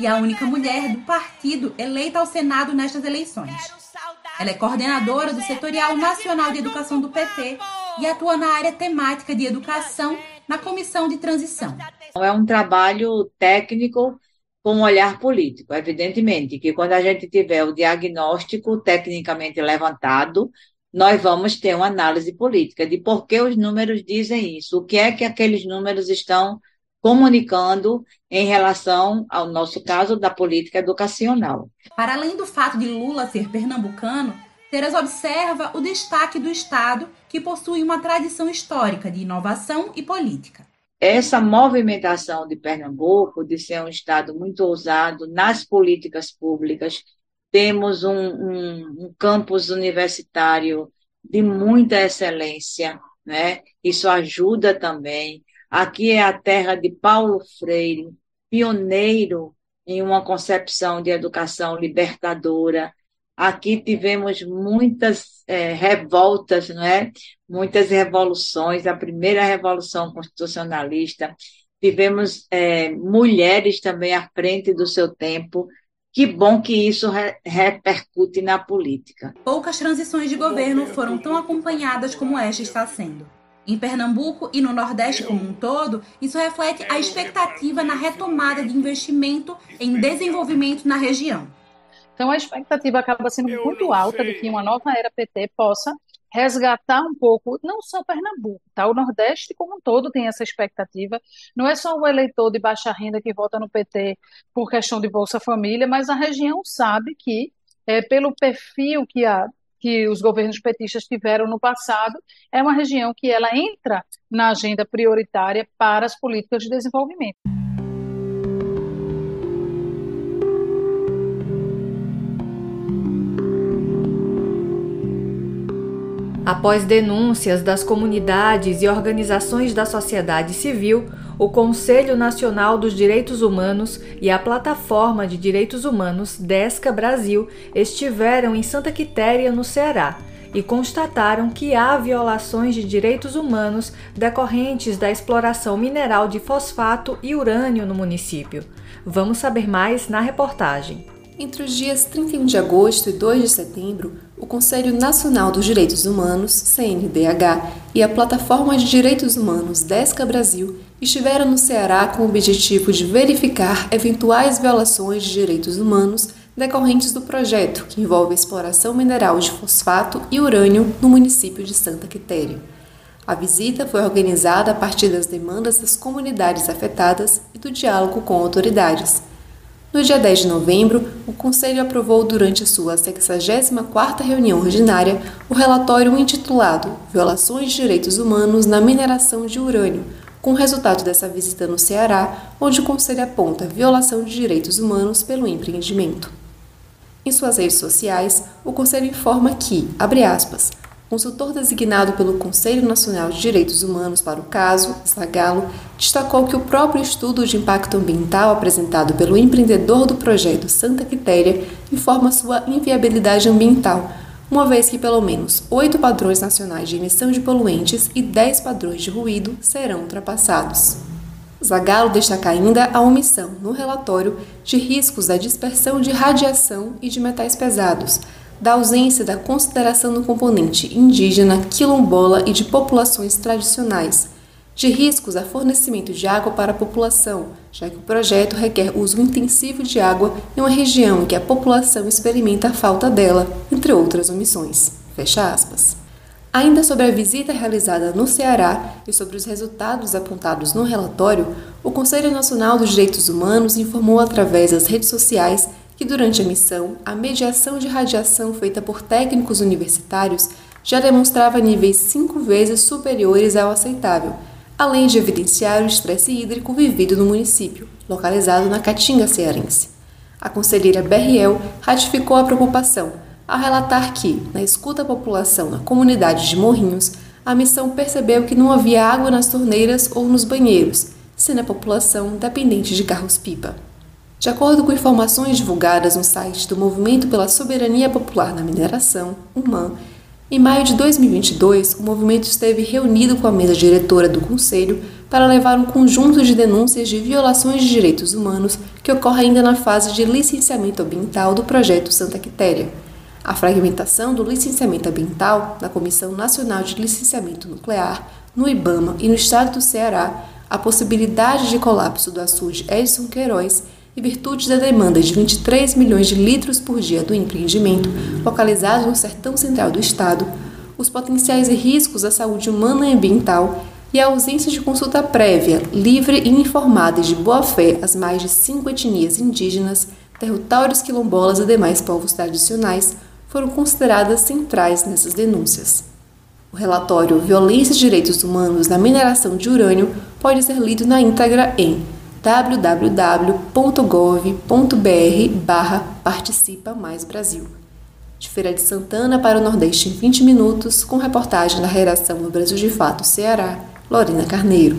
e a única mulher do partido eleita ao Senado nestas eleições. Ela é coordenadora do Setorial Nacional de Educação do PT e atua na área temática de educação na Comissão de Transição. É um trabalho técnico com um olhar político. Evidentemente que quando a gente tiver o diagnóstico tecnicamente levantado, nós vamos ter uma análise política de por que os números dizem isso, o que é que aqueles números estão comunicando em relação ao nosso caso da política educacional. Para além do fato de Lula ser pernambucano, Teres observa o destaque do Estado, que possui uma tradição histórica de inovação e política. Essa movimentação de Pernambuco, de ser um Estado muito ousado nas políticas públicas, temos um, um, um campus universitário de muita excelência, né? Isso ajuda também. Aqui é a terra de Paulo Freire, pioneiro em uma concepção de educação libertadora. Aqui tivemos muitas é, revoltas, não é? Muitas revoluções. A primeira revolução constitucionalista. Tivemos é, mulheres também à frente do seu tempo, que bom que isso re repercute na política. Poucas transições de governo foram tão acompanhadas como esta está sendo. Em Pernambuco e no Nordeste como um todo, isso reflete a expectativa na retomada de investimento em desenvolvimento na região. Então, a expectativa acaba sendo muito alta de que uma nova era PT possa resgatar um pouco, não só Pernambuco, tá? O Nordeste como um todo tem essa expectativa. Não é só o eleitor de baixa renda que vota no PT por questão de Bolsa Família, mas a região sabe que, é, pelo perfil que, a, que os governos petistas tiveram no passado, é uma região que ela entra na agenda prioritária para as políticas de desenvolvimento. Após denúncias das comunidades e organizações da sociedade civil, o Conselho Nacional dos Direitos Humanos e a Plataforma de Direitos Humanos Desca Brasil estiveram em Santa Quitéria, no Ceará, e constataram que há violações de direitos humanos decorrentes da exploração mineral de fosfato e urânio no município. Vamos saber mais na reportagem. Entre os dias 31 de agosto e 2 de setembro, o Conselho Nacional dos Direitos Humanos, CNDH, e a Plataforma de Direitos Humanos Desca Brasil estiveram no Ceará com o objetivo de verificar eventuais violações de direitos humanos decorrentes do projeto que envolve a exploração mineral de fosfato e urânio no município de Santa Quitéria. A visita foi organizada a partir das demandas das comunidades afetadas e do diálogo com autoridades. No dia 10 de novembro, o Conselho aprovou durante a sua 64ª reunião ordinária o relatório intitulado Violações de Direitos Humanos na Mineração de Urânio, com resultado dessa visita no Ceará, onde o Conselho aponta violação de direitos humanos pelo empreendimento. Em suas redes sociais, o Conselho informa que, abre aspas, consultor designado pelo Conselho Nacional de Direitos Humanos para o caso, Zagalo, destacou que o próprio estudo de impacto ambiental apresentado pelo empreendedor do projeto Santa Quitéria informa sua inviabilidade ambiental, uma vez que pelo menos oito padrões nacionais de emissão de poluentes e dez padrões de ruído serão ultrapassados. Zagalo destaca ainda a omissão, no relatório, de riscos da dispersão de radiação e de metais pesados, da ausência da consideração do componente indígena, quilombola e de populações tradicionais, de riscos a fornecimento de água para a população, já que o projeto requer uso intensivo de água em uma região em que a população experimenta a falta dela, entre outras omissões. Fecha aspas. Ainda sobre a visita realizada no Ceará e sobre os resultados apontados no relatório, o Conselho Nacional dos Direitos Humanos informou através das redes sociais que durante a missão, a mediação de radiação feita por técnicos universitários já demonstrava níveis cinco vezes superiores ao aceitável, além de evidenciar o estresse hídrico vivido no município, localizado na Caatinga cearense. A conselheira Berriel ratificou a preocupação ao relatar que, na escuta à população na comunidade de Morrinhos, a missão percebeu que não havia água nas torneiras ou nos banheiros, sendo a população dependente de carros-pipa. De acordo com informações divulgadas no site do Movimento pela Soberania Popular na Mineração, UMAN, em maio de 2022, o movimento esteve reunido com a mesa diretora do Conselho para levar um conjunto de denúncias de violações de direitos humanos que ocorre ainda na fase de licenciamento ambiental do projeto Santa Quitéria. A fragmentação do licenciamento ambiental na Comissão Nacional de Licenciamento Nuclear, no IBAMA e no estado do Ceará, a possibilidade de colapso do açude Edson Queiroz e virtude da demanda de 23 milhões de litros por dia do empreendimento, localizado no sertão central do estado, os potenciais riscos à saúde humana e ambiental e a ausência de consulta prévia, livre e informada de boa-fé às mais de cinco etnias indígenas, territórios quilombolas e demais povos tradicionais foram consideradas centrais nessas denúncias. O relatório Violência e Direitos Humanos na Mineração de Urânio pode ser lido na íntegra em www.gov.br barra Participa Mais Brasil. De Feira de Santana para o Nordeste em 20 minutos, com reportagem da redação do Brasil de Fato Ceará, Lorena Carneiro.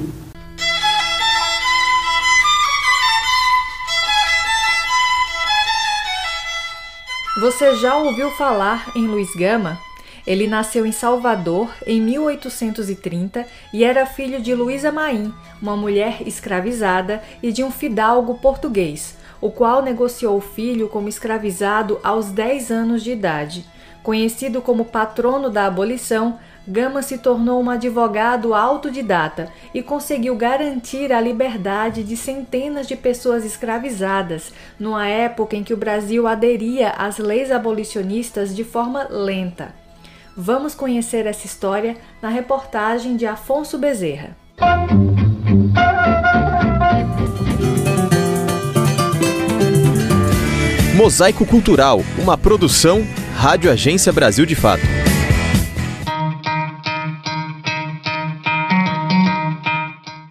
Você já ouviu falar em Luiz Gama? Ele nasceu em Salvador em 1830 e era filho de Luísa Maim, uma mulher escravizada, e de um fidalgo português, o qual negociou o filho como escravizado aos 10 anos de idade. Conhecido como patrono da abolição, Gama se tornou um advogado autodidata e conseguiu garantir a liberdade de centenas de pessoas escravizadas, numa época em que o Brasil aderia às leis abolicionistas de forma lenta. Vamos conhecer essa história na reportagem de Afonso Bezerra. Mosaico Cultural, uma produção Rádio Agência Brasil de Fato.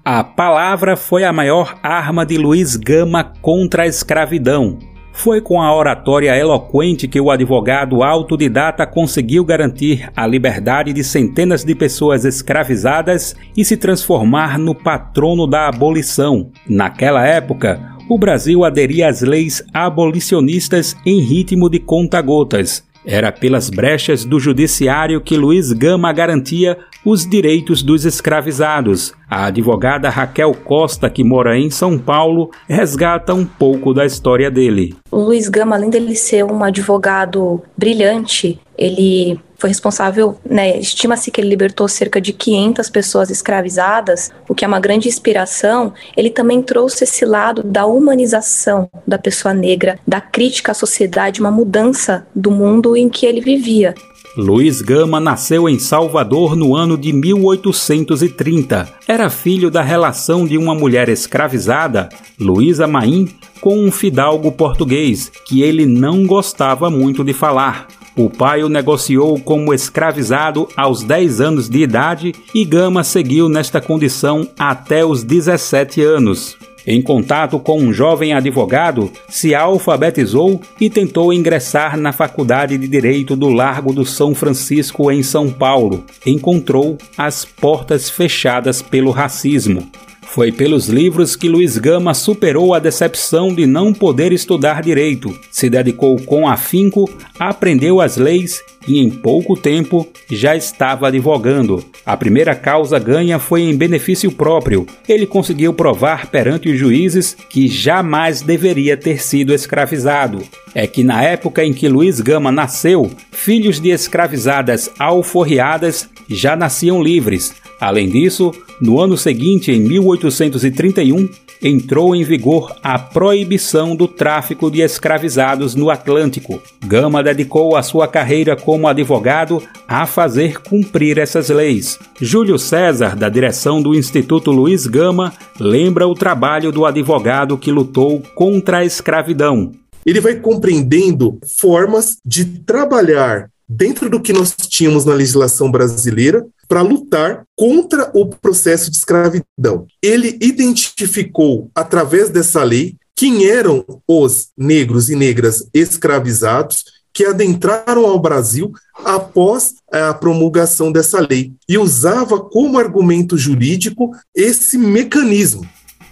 A palavra foi a maior arma de Luiz Gama contra a escravidão. Foi com a oratória eloquente que o advogado autodidata conseguiu garantir a liberdade de centenas de pessoas escravizadas e se transformar no patrono da abolição. Naquela época, o Brasil aderia às leis abolicionistas em ritmo de conta-gotas. Era pelas brechas do judiciário que Luiz Gama garantia os direitos dos escravizados. A advogada Raquel Costa, que mora em São Paulo, resgata um pouco da história dele. O Luiz Gama, além dele ser um advogado brilhante, ele foi responsável, né, estima-se que ele libertou cerca de 500 pessoas escravizadas, o que é uma grande inspiração. Ele também trouxe esse lado da humanização da pessoa negra, da crítica à sociedade, uma mudança do mundo em que ele vivia. Luiz Gama nasceu em Salvador no ano de 1830. Era filho da relação de uma mulher escravizada, Luísa Maim, com um fidalgo português, que ele não gostava muito de falar. O pai o negociou como escravizado aos 10 anos de idade e Gama seguiu nesta condição até os 17 anos. Em contato com um jovem advogado, se alfabetizou e tentou ingressar na Faculdade de Direito do Largo do São Francisco, em São Paulo. Encontrou as portas fechadas pelo racismo. Foi pelos livros que Luiz Gama superou a decepção de não poder estudar direito, se dedicou com afinco, aprendeu as leis e em pouco tempo já estava advogando. A primeira causa ganha foi em benefício próprio. Ele conseguiu provar perante os juízes que jamais deveria ter sido escravizado. É que na época em que Luiz Gama nasceu, filhos de escravizadas alforriadas já nasciam livres. Além disso, no ano seguinte, em 1831, entrou em vigor a proibição do tráfico de escravizados no Atlântico. Gama dedicou a sua carreira como advogado a fazer cumprir essas leis. Júlio César, da direção do Instituto Luiz Gama, lembra o trabalho do advogado que lutou contra a escravidão. Ele vai compreendendo formas de trabalhar dentro do que nós tínhamos na legislação brasileira para lutar contra o processo de escravidão. Ele identificou, através dessa lei, quem eram os negros e negras escravizados que adentraram ao Brasil após a promulgação dessa lei e usava como argumento jurídico esse mecanismo.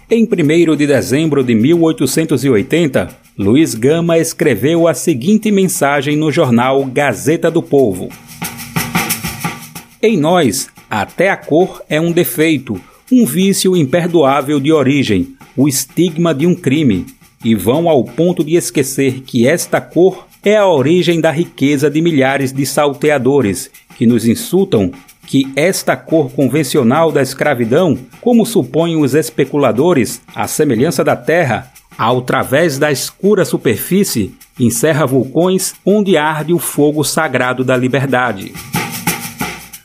Em 1 de dezembro de 1880, Luiz Gama escreveu a seguinte mensagem no jornal Gazeta do Povo: Em nós, até a cor é um defeito, um vício imperdoável de origem, o estigma de um crime, e vão ao ponto de esquecer que esta cor é a origem da riqueza de milhares de salteadores que nos insultam que esta cor convencional da escravidão, como supõem os especuladores, a semelhança da terra, ao través da escura superfície, encerra vulcões onde arde o fogo sagrado da liberdade.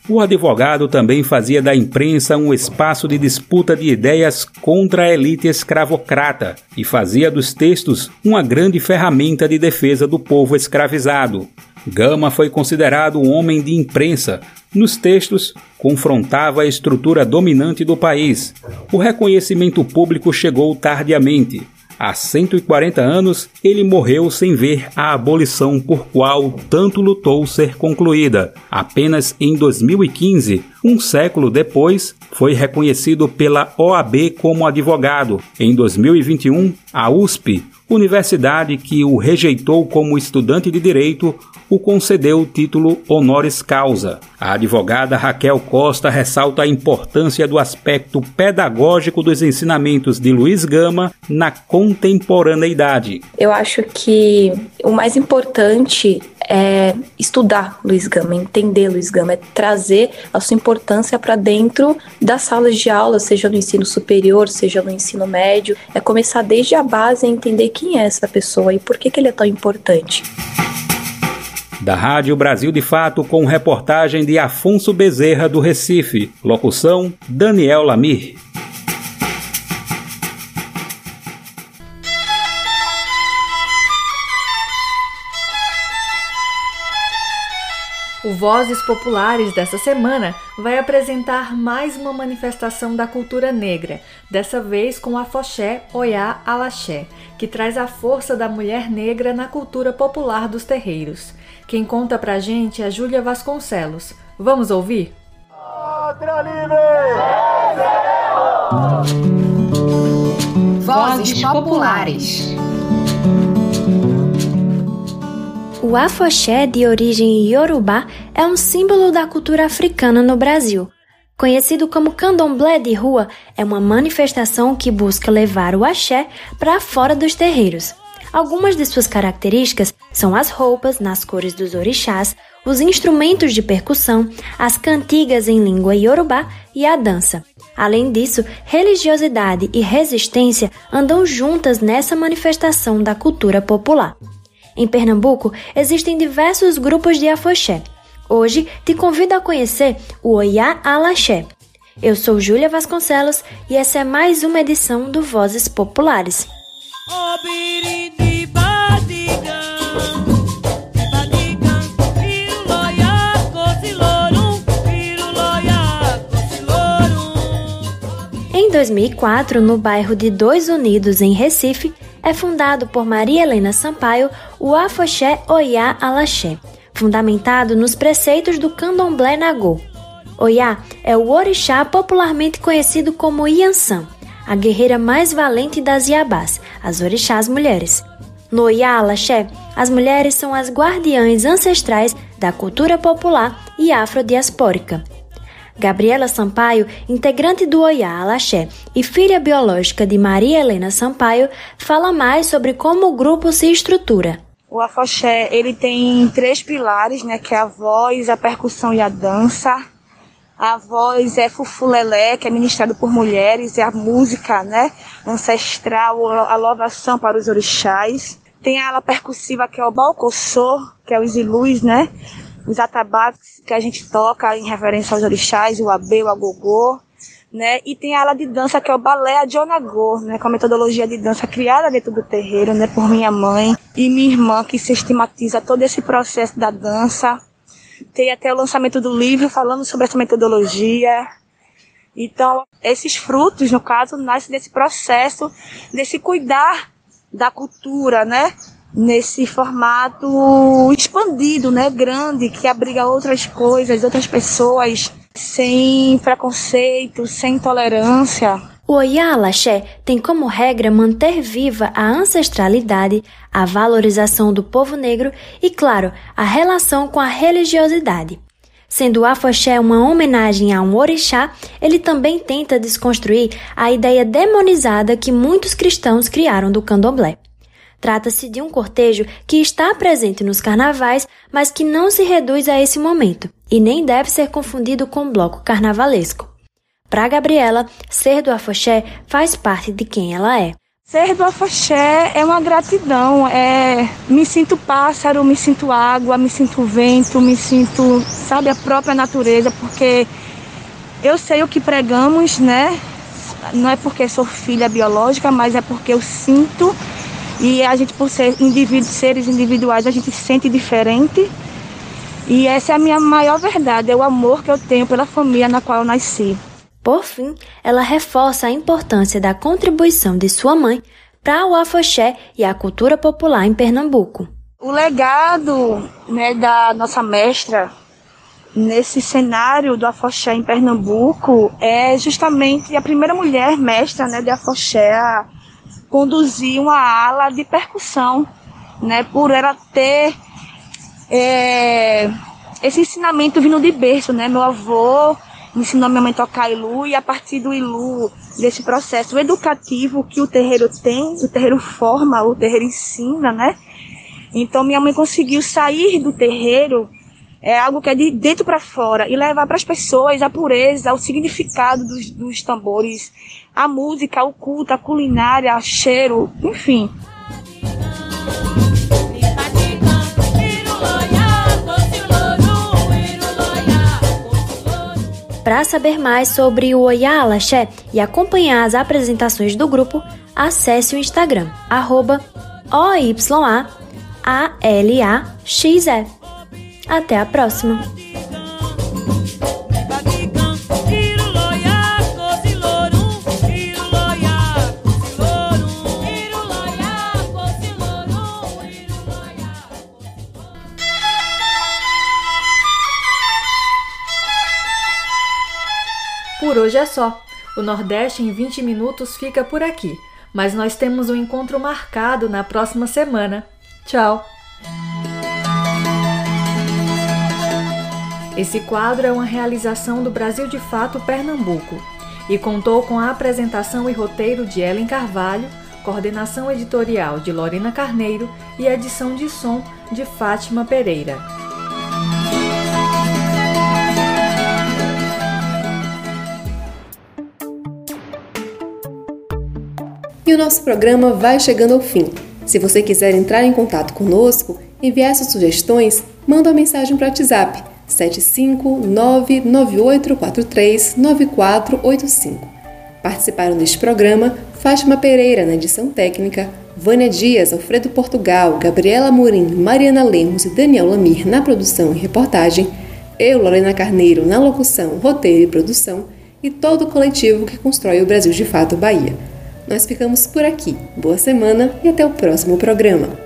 O advogado também fazia da imprensa um espaço de disputa de ideias contra a elite escravocrata e fazia dos textos uma grande ferramenta de defesa do povo escravizado. Gama foi considerado um homem de imprensa. Nos textos, confrontava a estrutura dominante do país. O reconhecimento público chegou tardiamente. Há 140 anos, ele morreu sem ver a abolição por qual tanto lutou ser concluída. Apenas em 2015, um século depois, foi reconhecido pela OAB como advogado. Em 2021, a USP, universidade que o rejeitou como estudante de direito, o concedeu o título honoris causa. A advogada Raquel Costa ressalta a importância do aspecto pedagógico dos ensinamentos de Luiz Gama na contemporaneidade. Eu acho que o mais importante é estudar Luiz Gama, entender Luiz Gama, é trazer a sua importância para dentro das salas de aula, seja no ensino superior, seja no ensino médio. É começar desde a base a entender quem é essa pessoa e por que, que ele é tão importante. Da Rádio Brasil de Fato, com reportagem de Afonso Bezerra, do Recife. Locução: Daniel Lamir. O Vozes Populares dessa semana vai apresentar mais uma manifestação da cultura negra, dessa vez com a Foché Oiá Alaxé, que traz a força da mulher negra na cultura popular dos terreiros. Quem conta pra gente é Júlia Vasconcelos. Vamos ouvir? Vozes Populares. O afoxé, de origem iorubá, é um símbolo da cultura africana no Brasil. Conhecido como candomblé de rua, é uma manifestação que busca levar o axé para fora dos terreiros. Algumas de suas características são as roupas nas cores dos orixás, os instrumentos de percussão, as cantigas em língua iorubá e a dança. Além disso, religiosidade e resistência andam juntas nessa manifestação da cultura popular. Em Pernambuco, existem diversos grupos de afoxé. Hoje te convido a conhecer o Oiá Alaxé. Eu sou Júlia Vasconcelos e essa é mais uma edição do Vozes Populares. Em 2004, no bairro de Dois Unidos, em Recife, é fundado por Maria Helena Sampaio o Afoxé Oiá Alaxé, fundamentado nos preceitos do Candomblé Nagô. Oiá é o orixá popularmente conhecido como Iansã, a guerreira mais valente das Iabás, as orixás mulheres. No Oiá Alaxé, as mulheres são as guardiães ancestrais da cultura popular e afrodiaspórica. Gabriela Sampaio, integrante do Oiá Alaxé e filha biológica de Maria Helena Sampaio, fala mais sobre como o grupo se estrutura. O afoxé, ele tem três pilares, né, que é a voz, a percussão e a dança. A voz é fufulelé, que é ministrado por mulheres, é a música, né, ancestral, a louvação para os orixás. Tem a ala percussiva, que é o balcossô, que é os ilus, né, os atabaques que a gente toca em referência aos orixás, o abê, o agogô, né? E tem a ala de dança que é o balé Adionagô, né? Com a metodologia de dança criada dentro do terreiro, né? Por minha mãe e minha irmã que sistematiza todo esse processo da dança. Tem até o lançamento do livro falando sobre essa metodologia. Então, esses frutos, no caso, nascem desse processo, desse cuidar da cultura, né? nesse formato expandido, né, grande, que abriga outras coisas, outras pessoas, sem preconceito, sem intolerância. O Oiá Alaxé tem como regra manter viva a ancestralidade, a valorização do povo negro e, claro, a relação com a religiosidade. Sendo o afoxé uma homenagem a um orixá, ele também tenta desconstruir a ideia demonizada que muitos cristãos criaram do candomblé. Trata-se de um cortejo que está presente nos carnavais, mas que não se reduz a esse momento e nem deve ser confundido com bloco carnavalesco. Para Gabriela, ser do afoxé faz parte de quem ela é. Ser do afoxé é uma gratidão, é me sinto pássaro, me sinto água, me sinto vento, me sinto, sabe, a própria natureza, porque eu sei o que pregamos, né? Não é porque sou filha biológica, mas é porque eu sinto e a gente, por ser indivíduos, seres individuais, a gente se sente diferente. E essa é a minha maior verdade, é o amor que eu tenho pela família na qual eu nasci. Por fim, ela reforça a importância da contribuição de sua mãe para o afoxé e a cultura popular em Pernambuco. O legado né, da nossa mestra nesse cenário do afoxé em Pernambuco é justamente a primeira mulher mestra né, de afoxé, a conduzir uma ala de percussão, né, por ela ter é, esse ensinamento vindo de berço, né, meu avô ensinou minha mãe a tocar ilu e a partir do ilu, desse processo educativo que o terreiro tem, o terreiro forma, o terreiro ensina, né, então minha mãe conseguiu sair do terreiro é algo que é de dentro para fora e levar para as pessoas a pureza, o significado dos, dos tambores, a música, o culto, a culinária, o cheiro, enfim. Para saber mais sobre o Oiá Alaxé e acompanhar as apresentações do grupo, acesse o Instagram, arroba OYAALAXE. Até a próxima! Hoje é só. O Nordeste em 20 minutos fica por aqui, mas nós temos um encontro marcado na próxima semana. Tchau! Esse quadro é uma realização do Brasil de Fato Pernambuco e contou com a apresentação e roteiro de Ellen Carvalho, coordenação editorial de Lorena Carneiro e edição de som de Fátima Pereira. E o nosso programa vai chegando ao fim. Se você quiser entrar em contato conosco, enviar suas sugestões, manda uma mensagem para o WhatsApp 75998439485. Participaram deste programa Fátima Pereira na edição técnica, Vânia Dias, Alfredo Portugal, Gabriela Morim, Mariana Lemos e Daniel Lamir na produção e reportagem, eu, Lorena Carneiro, na locução, roteiro e produção, e todo o coletivo que constrói o Brasil de Fato Bahia. Nós ficamos por aqui. Boa semana e até o próximo programa.